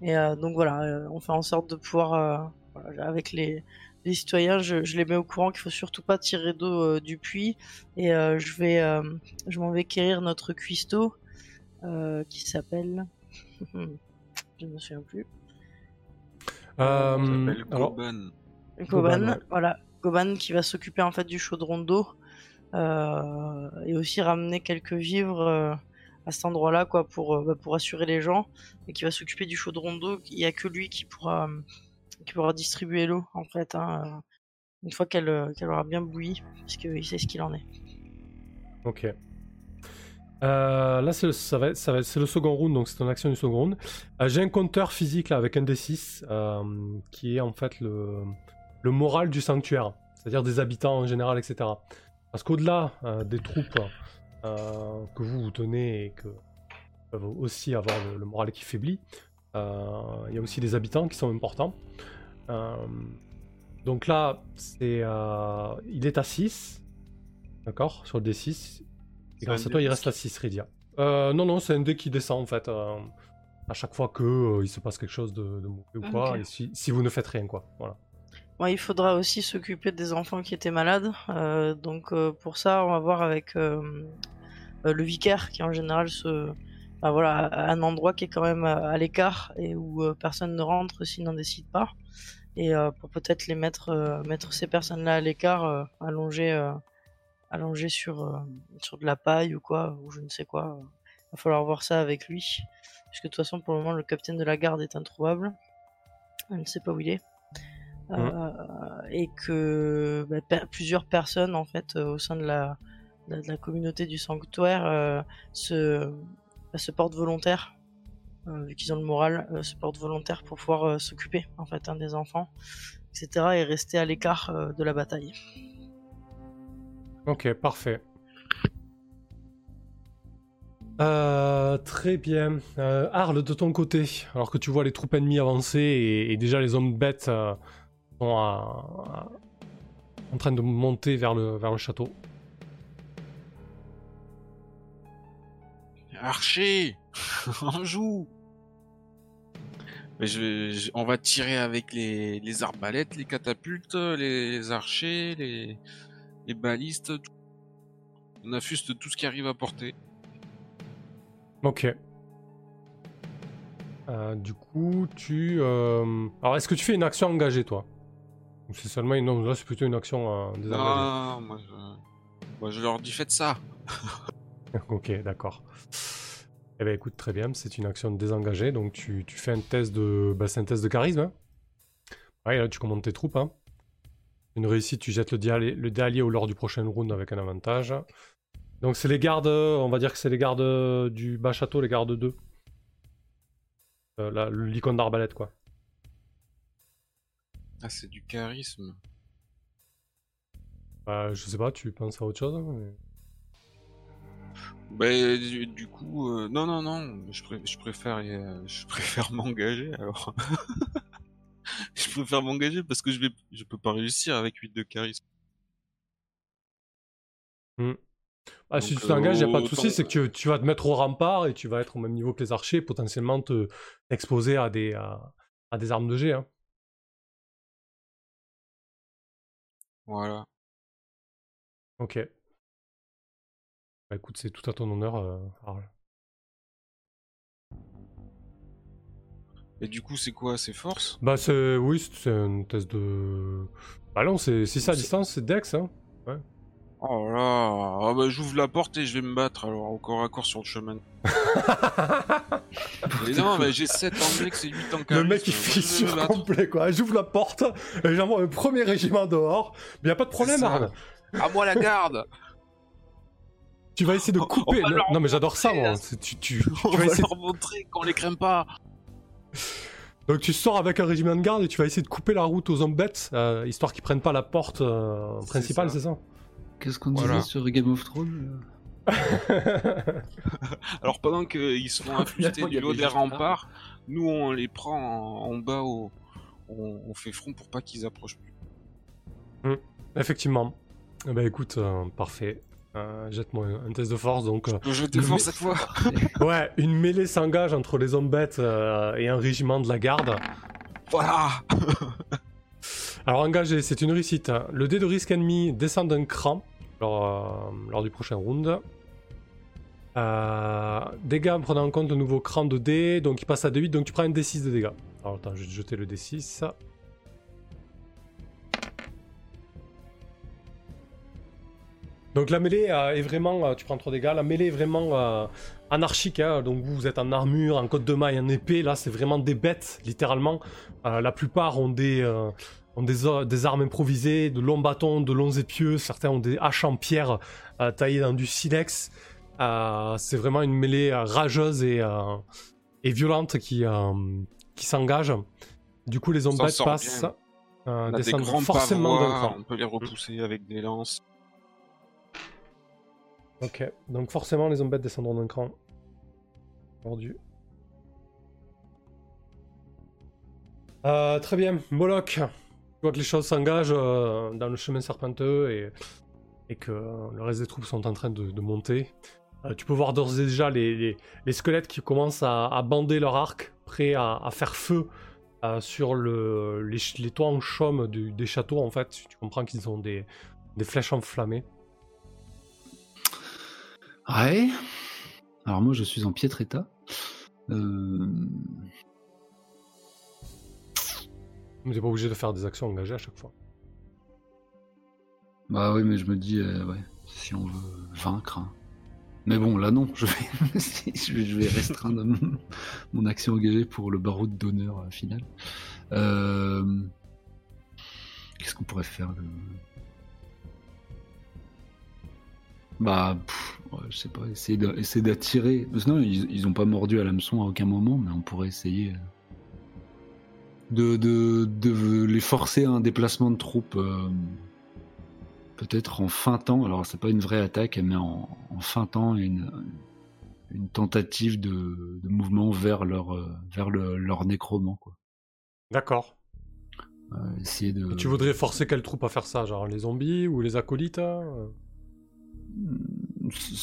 Et euh, donc voilà, euh, on fait en sorte de pouvoir, euh, voilà, avec les, les citoyens, je, je les mets au courant qu'il faut surtout pas tirer d'eau euh, du puits. Et euh, je vais, euh, je m'en vais quérir notre cuistot euh, qui s'appelle, [LAUGHS] je ne me souviens plus, Euh, s'appelle alors, Goban. Goban, Goban, ouais. voilà, Goban qui va s'occuper en fait du chaudron d'eau euh, et aussi ramener quelques vivres euh, à cet endroit-là quoi pour euh, bah, pour assurer les gens et qui va s'occuper du chaudron d'eau. Il y a que lui qui pourra euh, qui pourra distribuer l'eau en fait hein, euh, une fois qu'elle aura bien bouilli parce qu'il sait ce qu'il en est. Ok. Là, c'est le, ça va ça va le second round, donc c'est une action du second round. J'ai un compteur physique là avec un D6 euh, qui est en fait le, le moral du sanctuaire, c'est-à-dire des habitants en général, etc. Parce qu'au-delà des troupes euh, que vous vous tenez et que peuvent aussi avoir le, le moral qui faiblit, euh, il y a aussi des habitants qui sont importants. Euh, donc là, c'est, il est à 6, d'accord, sur le D6. Et grâce à toi, il reste à 6, Rydia. Euh, non, non, c'est un dé qui descend en fait. à chaque fois que il se passe quelque chose de, de mauvais ou quoi, Ok. et si, si vous ne faites rien, quoi. Voilà. Il faudra aussi s'occuper des enfants qui étaient malades. euh, donc euh, pour ça, on va voir avec euh, le vicaire qui en général se, bah, voilà, un endroit qui est quand même à, l'écart et où personne ne rentre s'il n'en décide pas. Et pour peut-être les mettre, mettre ces personnes-là à l'écart, allongées, sur, sur de la paille ou quoi, ou je ne sais quoi. Il va falloir voir ça avec lui. Puisque de toute façon, pour le moment, le capitaine de la garde est introuvable. On ne sait pas où il est. Euh, et que bah, per- plusieurs personnes en fait euh, au sein de la, de communauté du sanctuaire euh, se, bah, se portent volontaires euh, vu qu'ils ont le moral euh, se portent volontaires pour pouvoir euh, s'occuper en fait hein, des enfants etc et rester à l'écart de la bataille Ok, parfait. Très bien. Euh, Arle, de ton côté, alors que tu vois les troupes ennemies avancer et, et déjà les hommes bêtes sont à- à- en train de monter vers le, vers le château. Archer [LAUGHS] On joue Mais je, vais- je- On va tirer avec les, les arbalètes, les catapultes, les, les archers, les, les balistes. tout. On affuste tout ce qui arrive à porter. Ok. Euh, du coup, tu. euh, Alors, est-ce que tu fais une action engagée, toi? Ou c'est seulement une. Non, là, c'est plutôt une action euh, désengagée. Non, moi je, moi je leur dis faites ça. [LAUGHS] ok, d'accord. Eh ben écoute, très bien, c'est une action désengagée, donc tu, tu fais un test de... Bah, c'est un test de charisme. Hein ouais, là tu commandes tes troupes. Hein. Une réussite, tu jettes le dé allié- le dé allié au lors du prochain round avec un avantage. Donc c'est les gardes, on va dire que c'est les gardes du bas château, les gardes 2. Euh, l'icône d'arbalète, quoi. Ah, c'est du charisme. Bah, je sais pas, tu penses à autre chose hein, mais- Bah, du, du coup, euh, non, non, non, je, pré- je préfère, euh, je préfère [LAUGHS] m'engager alors. [LAUGHS] je préfère m'engager parce que je vais, je peux pas réussir avec 8 de charisme. Ah, si tu t'engages, il euh, a pas de autant- souci, c'est que tu, tu vas te mettre au rempart et tu vas être au même niveau que les archers, potentiellement te exposer à des, à, à des armes de jet. Hein. Voilà. Ok. Bah écoute, c'est tout à ton honneur, euh. Et du coup, c'est quoi, c'est force? Bah c'est... Oui, c'est- c'est un test de... Bah non, c'est... si c'est à C'est- distance, c'est Dex, hein. Oh là, ah bah j'ouvre la porte et je vais me battre alors au corps à corps sur le chemin. [LAUGHS] Mais non, mais j'ai 7 en Dex et 8 en charisme. Le mec il battre. complet, quoi. J'ouvre la porte, et j'envoie un premier régiment dehors. Mais y a pas de problème. Arl. À moi la garde Tu vas essayer de On couper... va Non, mais j'adore ça, moi. C'est- Tu, tu, [LAUGHS] tu On vas va essayer leur montrer qu'on les craint pas Donc tu sors avec un régiment de garde et tu vas essayer de couper la route aux hommes bêtes, euh, histoire qu'ils prennent pas la porte euh, C'est principale, ça. c'est ça? Qu'est-ce qu'on Voilà. disait sur Game of Thrones euh [LAUGHS] Alors pendant qu'ils se font du haut des remparts, nous on les prend en, en bas au... On, on fait front pour pas qu'ils approchent plus. Effectivement. Eh ben écoute, euh, parfait. Euh, Jette-moi un, test de force. Donc, euh, Je défends Mais- cette fois. [LAUGHS] ouais, une mêlée s'engage entre les hommes bêtes euh, et un régiment de la garde. Voilà. [LAUGHS] Alors engagé, c'est une réussite. hein. Le dé de risque ennemi descend d'un cran lors, euh, du prochain round. Euh, dégâts prenant en compte le nouveau cran de dés, donc il passe à D8, donc tu prends un D6 de dégâts. Alors attends, je vais te jeter le D6. Donc la mêlée euh, est vraiment, tu prends 3 dégâts, la mêlée est vraiment anarchique, hein. donc vous, vous êtes en armure, en côte de maille, en épée, là c'est vraiment des bêtes, littéralement. La plupart ont des, ont des, des armes improvisées, de longs bâtons, de longs épieux, certains ont des haches en pierre euh, taillées dans du silex. Euh, c'est vraiment une mêlée euh, rageuse et, et violente qui, qui s'engage. Du coup, les zombies passent, des descendent grands forcément d'un cran. on peut les repousser avec des lances. Ok, donc forcément les zombies descendront d'un cran. Mordu. Euh, très bien, Moloch. Tu vois que les choses s'engagent euh, dans le chemin serpenteux et, que euh, le reste des troupes sont en train de, monter. Euh, tu peux voir d'ores et déjà les, squelettes qui commencent à, bander leur arc, prêts à, faire feu sur le, les, toits en chaume des châteaux en fait. Tu comprends qu'ils ont des, des flèches enflammées. Ouais. Alors moi, je suis en piètre état. Euh, Mais t'es pas obligé de faire des actions engagées à chaque fois. Bah oui, mais je me dis, euh, ouais, si on veut vaincre. hein. Mais bon, là non, je vais, [LAUGHS] je vais, restreindre mon, action engagée pour le barreau d'honneur euh, final. Euh, Qu'est-ce qu'on pourrait faire de... Bah, je sais pas, essayer d'attirer. Parce que non, ils, ils ont pas mordu à l'hameçon à aucun moment, mais on pourrait essayer de, de, de les forcer à un déplacement de troupes. euh, peut-être en feintant, alors c'est pas une vraie attaque, mais en, en feintant une, une tentative de, de mouvement vers leur, euh, vers le, leur nécromant. Quoi. D'accord. Euh, essayer de... Et tu voudrais forcer quelle troupe à faire ça Genre les zombies ou les acolytes hein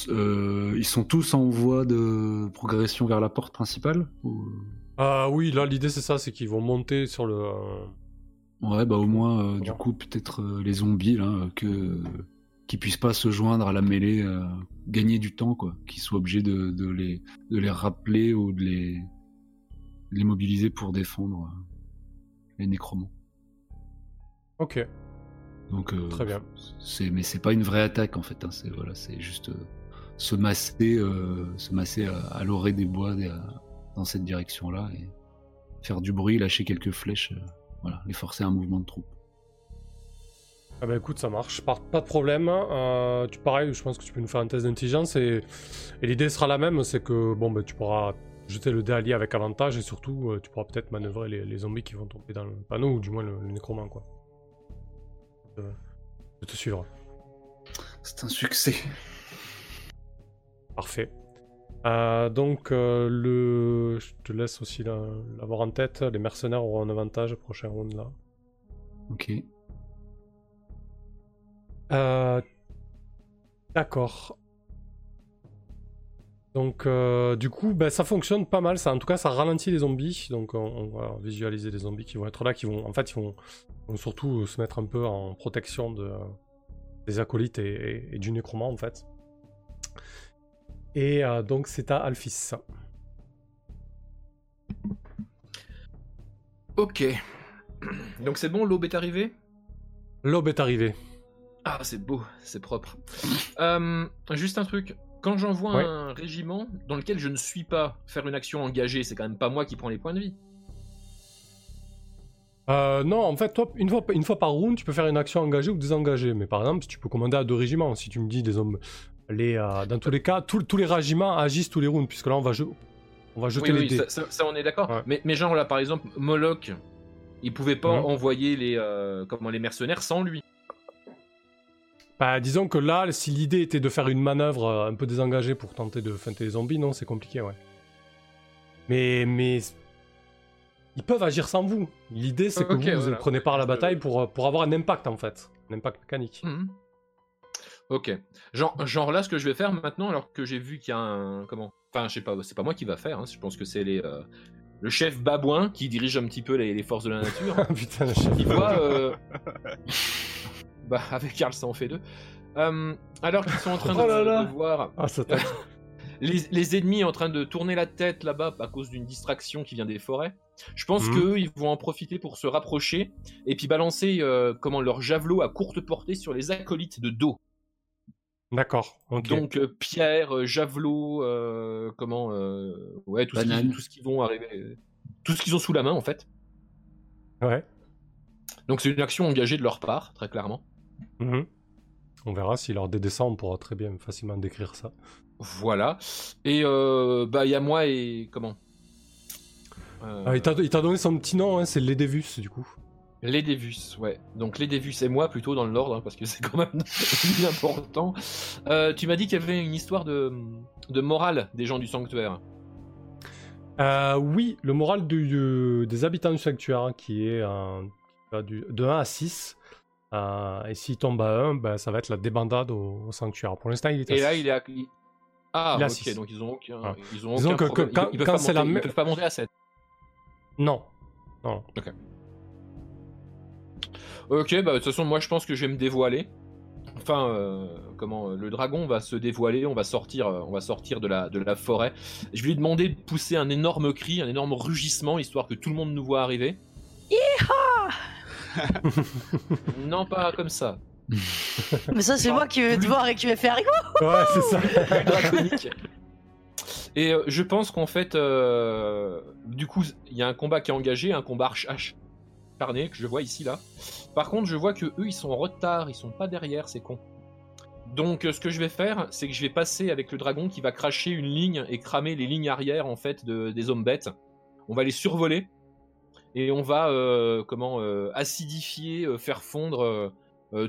Euh, ils sont tous en voie de progression vers la porte principale ou- Ah oui, là l'idée c'est ça, c'est qu'ils vont monter sur le... euh, Ouais, bah au moins, euh, du coup, peut-être euh, les zombies, là, que qui puissent pas se joindre à la mêlée, euh, gagner du temps, quoi. Qu'ils soient obligés de, de, les, de les rappeler ou de les, de les mobiliser pour défendre les nécromants. Ok, Donc, très bien. c'est, mais c'est pas une vraie attaque, en fait. Hein, c'est, voilà, c'est juste se masser, se masser à, à l'orée des bois à- dans cette direction-là et faire du bruit, lâcher quelques flèches, euh, voilà, les forcer à un mouvement de troupe. Ah bah écoute, ça marche, pas, pas de problème. Euh, tu pareil, je pense que tu peux nous faire un test d'intelligence et, et l'idée sera la même, c'est que bon bah tu pourras jeter le dé allié avec avantage et surtout euh, tu pourras peut-être manœuvrer les, les zombies qui vont tomber dans le panneau ou du moins le, le nécromant quoi. Euh, je te suivre. C'est un succès. Parfait. Euh, donc, euh, le... je te laisse aussi la- l'avoir en tête. Les mercenaires auront un avantage prochain round là. Ok. Euh, D'accord. Donc, du coup, ben, ça fonctionne pas mal. Ça, en tout cas, ça ralentit les zombies. Donc, on, on va visualiser les zombies qui vont être là, qui vont, en fait, ils vont, vont surtout se mettre un peu en protection de, des acolytes et, et- et du nécromant, en fait. Et euh, donc, c'est à Alphys. Ok. [CLEARS THROAT] Donc c'est bon, l'aube est arrivée? L'aube est arrivée. Ah, c'est beau, c'est propre. Euh, juste un truc. Quand j'envoie Ouais. un régiment dans lequel je ne suis pas faire une action engagée, c'est quand même pas moi qui prends les points de vie. Euh, non, en fait, toi, une fois, une fois par round, tu peux faire une action engagée ou désengagée. Mais par exemple, tu peux commander à deux régiments. Si tu me dis des hommes. Les, euh, dans tous les cas, tous- tous les régiments agissent tous les rounds, puisque là, on va, je- on va jeter oui, les oui, dés. ça, on est d'accord. Ouais. Mais, mais genre là, par exemple, Moloch, il pouvait pas Mhm. envoyer les, euh, comment, les mercenaires sans lui. Bah, disons que là, si l'idée était de faire une manœuvre euh, un peu désengagée pour tenter de feinter les zombies, non, c'est compliqué, ouais. Mais, mais ils peuvent agir sans vous. L'idée, c'est que vous, vous voilà. prenez part à la bataille pour, pour avoir un impact, en fait. Un impact mécanique. Mhm. Ok. Genre, genre là, ce que je vais faire maintenant, alors que j'ai vu qu'il y a un. Comment? Enfin, je sais pas, c'est pas moi qui va faire. hein, Je pense que c'est les. euh, Le chef babouin qui dirige un petit peu les, les forces de la nature. [LAUGHS] Putain, le chef. Il voit. euh, [LAUGHS] bah, avec Karl, ça en fait deux. Euh, alors qu'ils sont en train de, Oh là là. de voir Ah, ça [LAUGHS] les, les ennemis en train de tourner la tête là-bas à cause d'une distraction qui vient des forêts. Je pense Mhm. qu'eux, ils vont en profiter pour se rapprocher et puis balancer euh, comment leur javelot à courte portée sur les acolytes de dos. D'accord. Donc euh, pierre, euh, javelot, euh, comment, euh, ouais, tout ce, Banane. qui, tout ce qu'ils vont arriver, tout ce qu'ils ont sous la main en fait. Ouais. Donc c'est une action engagée de leur part, très clairement. Mhm. On verra si lors des dessins, on pourra très bien facilement décrire ça. Voilà. Et euh, bah il y a moi et comment? Euh, Ah, il t'a il t'a donné son petit nom, hein, c'est Ledevus du coup. Les Devus, ouais. Donc les Devus et moi plutôt dans l'ordre, hein, parce que [LAUGHS] c'est quand même [LAUGHS] plus important. Euh, tu m'as dit qu'il y avait une histoire de, de morale des gens du sanctuaire. Euh, oui, le moral du- du- des habitants du sanctuaire hein, qui est du, de 1 à 6. Euh, et s'il tombe à 1, ben, ça va être la débandade au, au sanctuaire. Pour l'instant, il est à Et là, il est à... il- Ah, Il ok, donc ils ont aucun, Ah. ils ont aucun que- que. Ils- quand- ils, peuvent quand pas c'est monter, la ils même- peuvent pas monter à 7. Non. Non. Ok, bah de toute façon, moi je pense que je vais me dévoiler. Enfin, euh, comment euh, le dragon va se dévoiler, on va sortir, euh, on va sortir de la de la forêt. Je vais lui demander de pousser un énorme cri, un énorme rugissement, histoire que tout le monde nous voit arriver. [LAUGHS] non, pas comme ça. Mais ça, c'est moi qui vais te voir et qui vais faire. Ouais, c'est ça. [LAUGHS] Draconique. Et euh, je pense qu'en fait, euh, du coup, il y a un combat qui est engagé, un combat arch- acharné que je vois ici là. Par contre, je vois que eux, ils sont en retard, ils sont pas derrière, c'est con. Donc, euh, ce que je vais faire, c'est que je vais passer avec le dragon qui va cracher une ligne et cramer les lignes arrière en fait de- des hommes bêtes. On va les survoler et on va euh, comment euh, acidifier, euh, faire fondre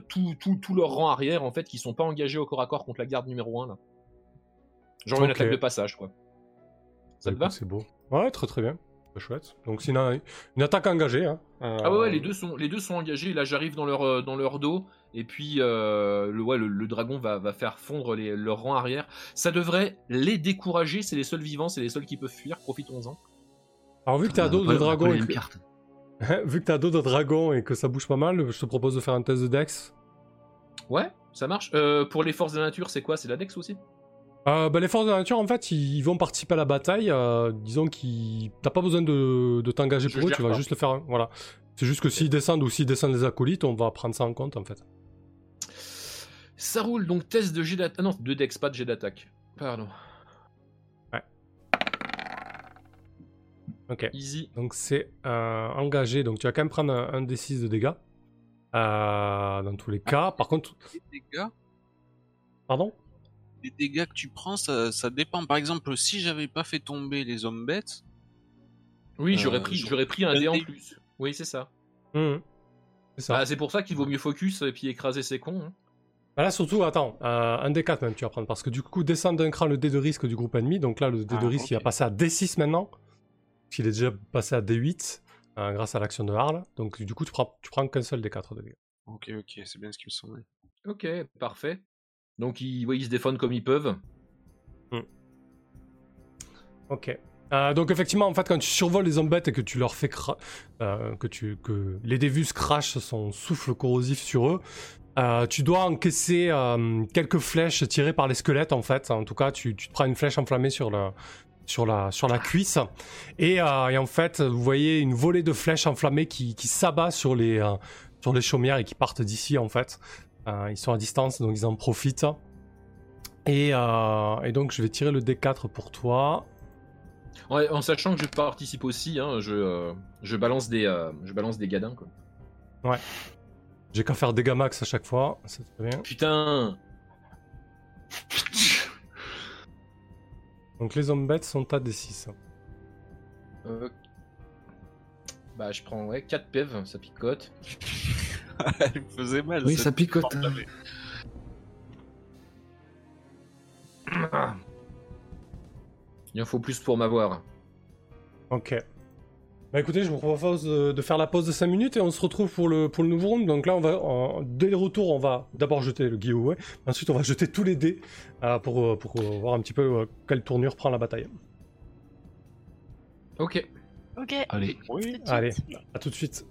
tout, tout, tout leur rang arrière en fait qui sont pas engagés au corps à corps contre la garde numéro 1 là. Genre une Ok. attaque de passage quoi. Ça te Bah, va? C'est beau. Ouais, très très bien. Chouette. Donc c'est une, une attaque engagée. Hein. Euh, Ah ouais, ouais, les deux sont les deux sont engagés. Là, j'arrive dans leur euh, dans leur dos et puis euh, le ouais le, le dragon va, va faire fondre les, leur rang arrière. Ça devrait les décourager. C'est les seuls vivants, c'est les seuls qui peuvent fuir. Profitons-en. Alors vu que t'es à dos de dragon, et que... [LAUGHS] vu que t'es à dos de dragon et que ça bouge pas mal, je te propose de faire un test de Dex. Ouais, ça marche. Euh, pour les forces de la nature, c'est quoi? C'est la Dex aussi? Euh, bah, les forces de la nature, en fait, ils, ils vont participer à la bataille. euh, disons qu'ils. T'as pas besoin de, de t'engager pour eux, tu vas pas. juste le faire. hein, Voilà. C'est juste que s'ils descendent ou s'ils descendent les acolytes, on va prendre ça en compte, en fait. Ça roule. Donc test de jet d'attaque. Ah non, de Dex, pas de jet d'attaque. Pardon. Ok. Easy. Donc c'est euh, engagé, donc tu vas quand même prendre un, un D6 de dégâts. Euh, dans tous les cas. Par contre. Dégâts, Pardon? Les dégâts que tu prends, ça, ça dépend. Par exemple, si j'avais pas fait tomber les hommes bêtes, Oui, Euh, j'aurais pris j'aurais pris un dé en plus. Oui, c'est ça. Mhm. C'est ça. Ah, c'est pour ça qu'il vaut mieux focus et puis écraser ces cons. hein. Bah là surtout, attends, euh, un D4 même tu vas prendre, parce que du coup descendre d'un cran le dé de risque du groupe ennemi, donc là le dé de Ah, risque il va passer à D6 maintenant, parce qu'il est déjà passé à D8 euh, grâce à l'action de Harl, donc du coup tu prends, tu prends qu'un seul D4 de dégâts. ok, ok, c'est bien ce qui me semblait. Ok, parfait. Donc ils, ouais, ils se défendent comme ils peuvent. Ok. Euh, donc effectivement, en fait, quand tu survoles les hommes bêtes et que tu leur fais cra- euh, que tu que les dévus crachent son souffle corrosif sur eux, euh, tu dois encaisser euh, quelques flèches tirées par les squelettes en fait. En tout cas, tu, tu te prends une flèche enflammée sur le sur la sur la cuisse et, euh, et en fait, vous voyez une volée de flèches enflammées qui, qui s'abat sur les euh, sur les chaumières et qui partent d'ici en fait. Euh, ils sont à distance, donc ils en profitent. Et, euh, et donc je vais tirer le D4 pour toi. Ouais, en sachant que je participe aussi, hein, je, euh, je balance des euh, je balance des gadins quoi. J'ai qu'à faire dégâts max à chaque fois, c'est très bien. Putain. Donc les hommes bêtes sont à D6. Euh, Bah je prends ouais 4 PEV, ça picote. [LAUGHS] Elle me faisait mal. Oui, ça picote. d'arrêt. Il en faut plus pour m'avoir. Ok. Bah écoutez, je vous propose de, de faire la pause de 5 minutes et on se retrouve pour le, pour le nouveau round. Donc là, on va, dès le retour, on va d'abord jeter le giveaway. Ensuite, on va jeter tous les dés euh, pour, euh, pour euh, voir un petit peu euh, quelle tournure prend la bataille. Ok. Ok. Allez. tout de suite. Allez, à tout de suite.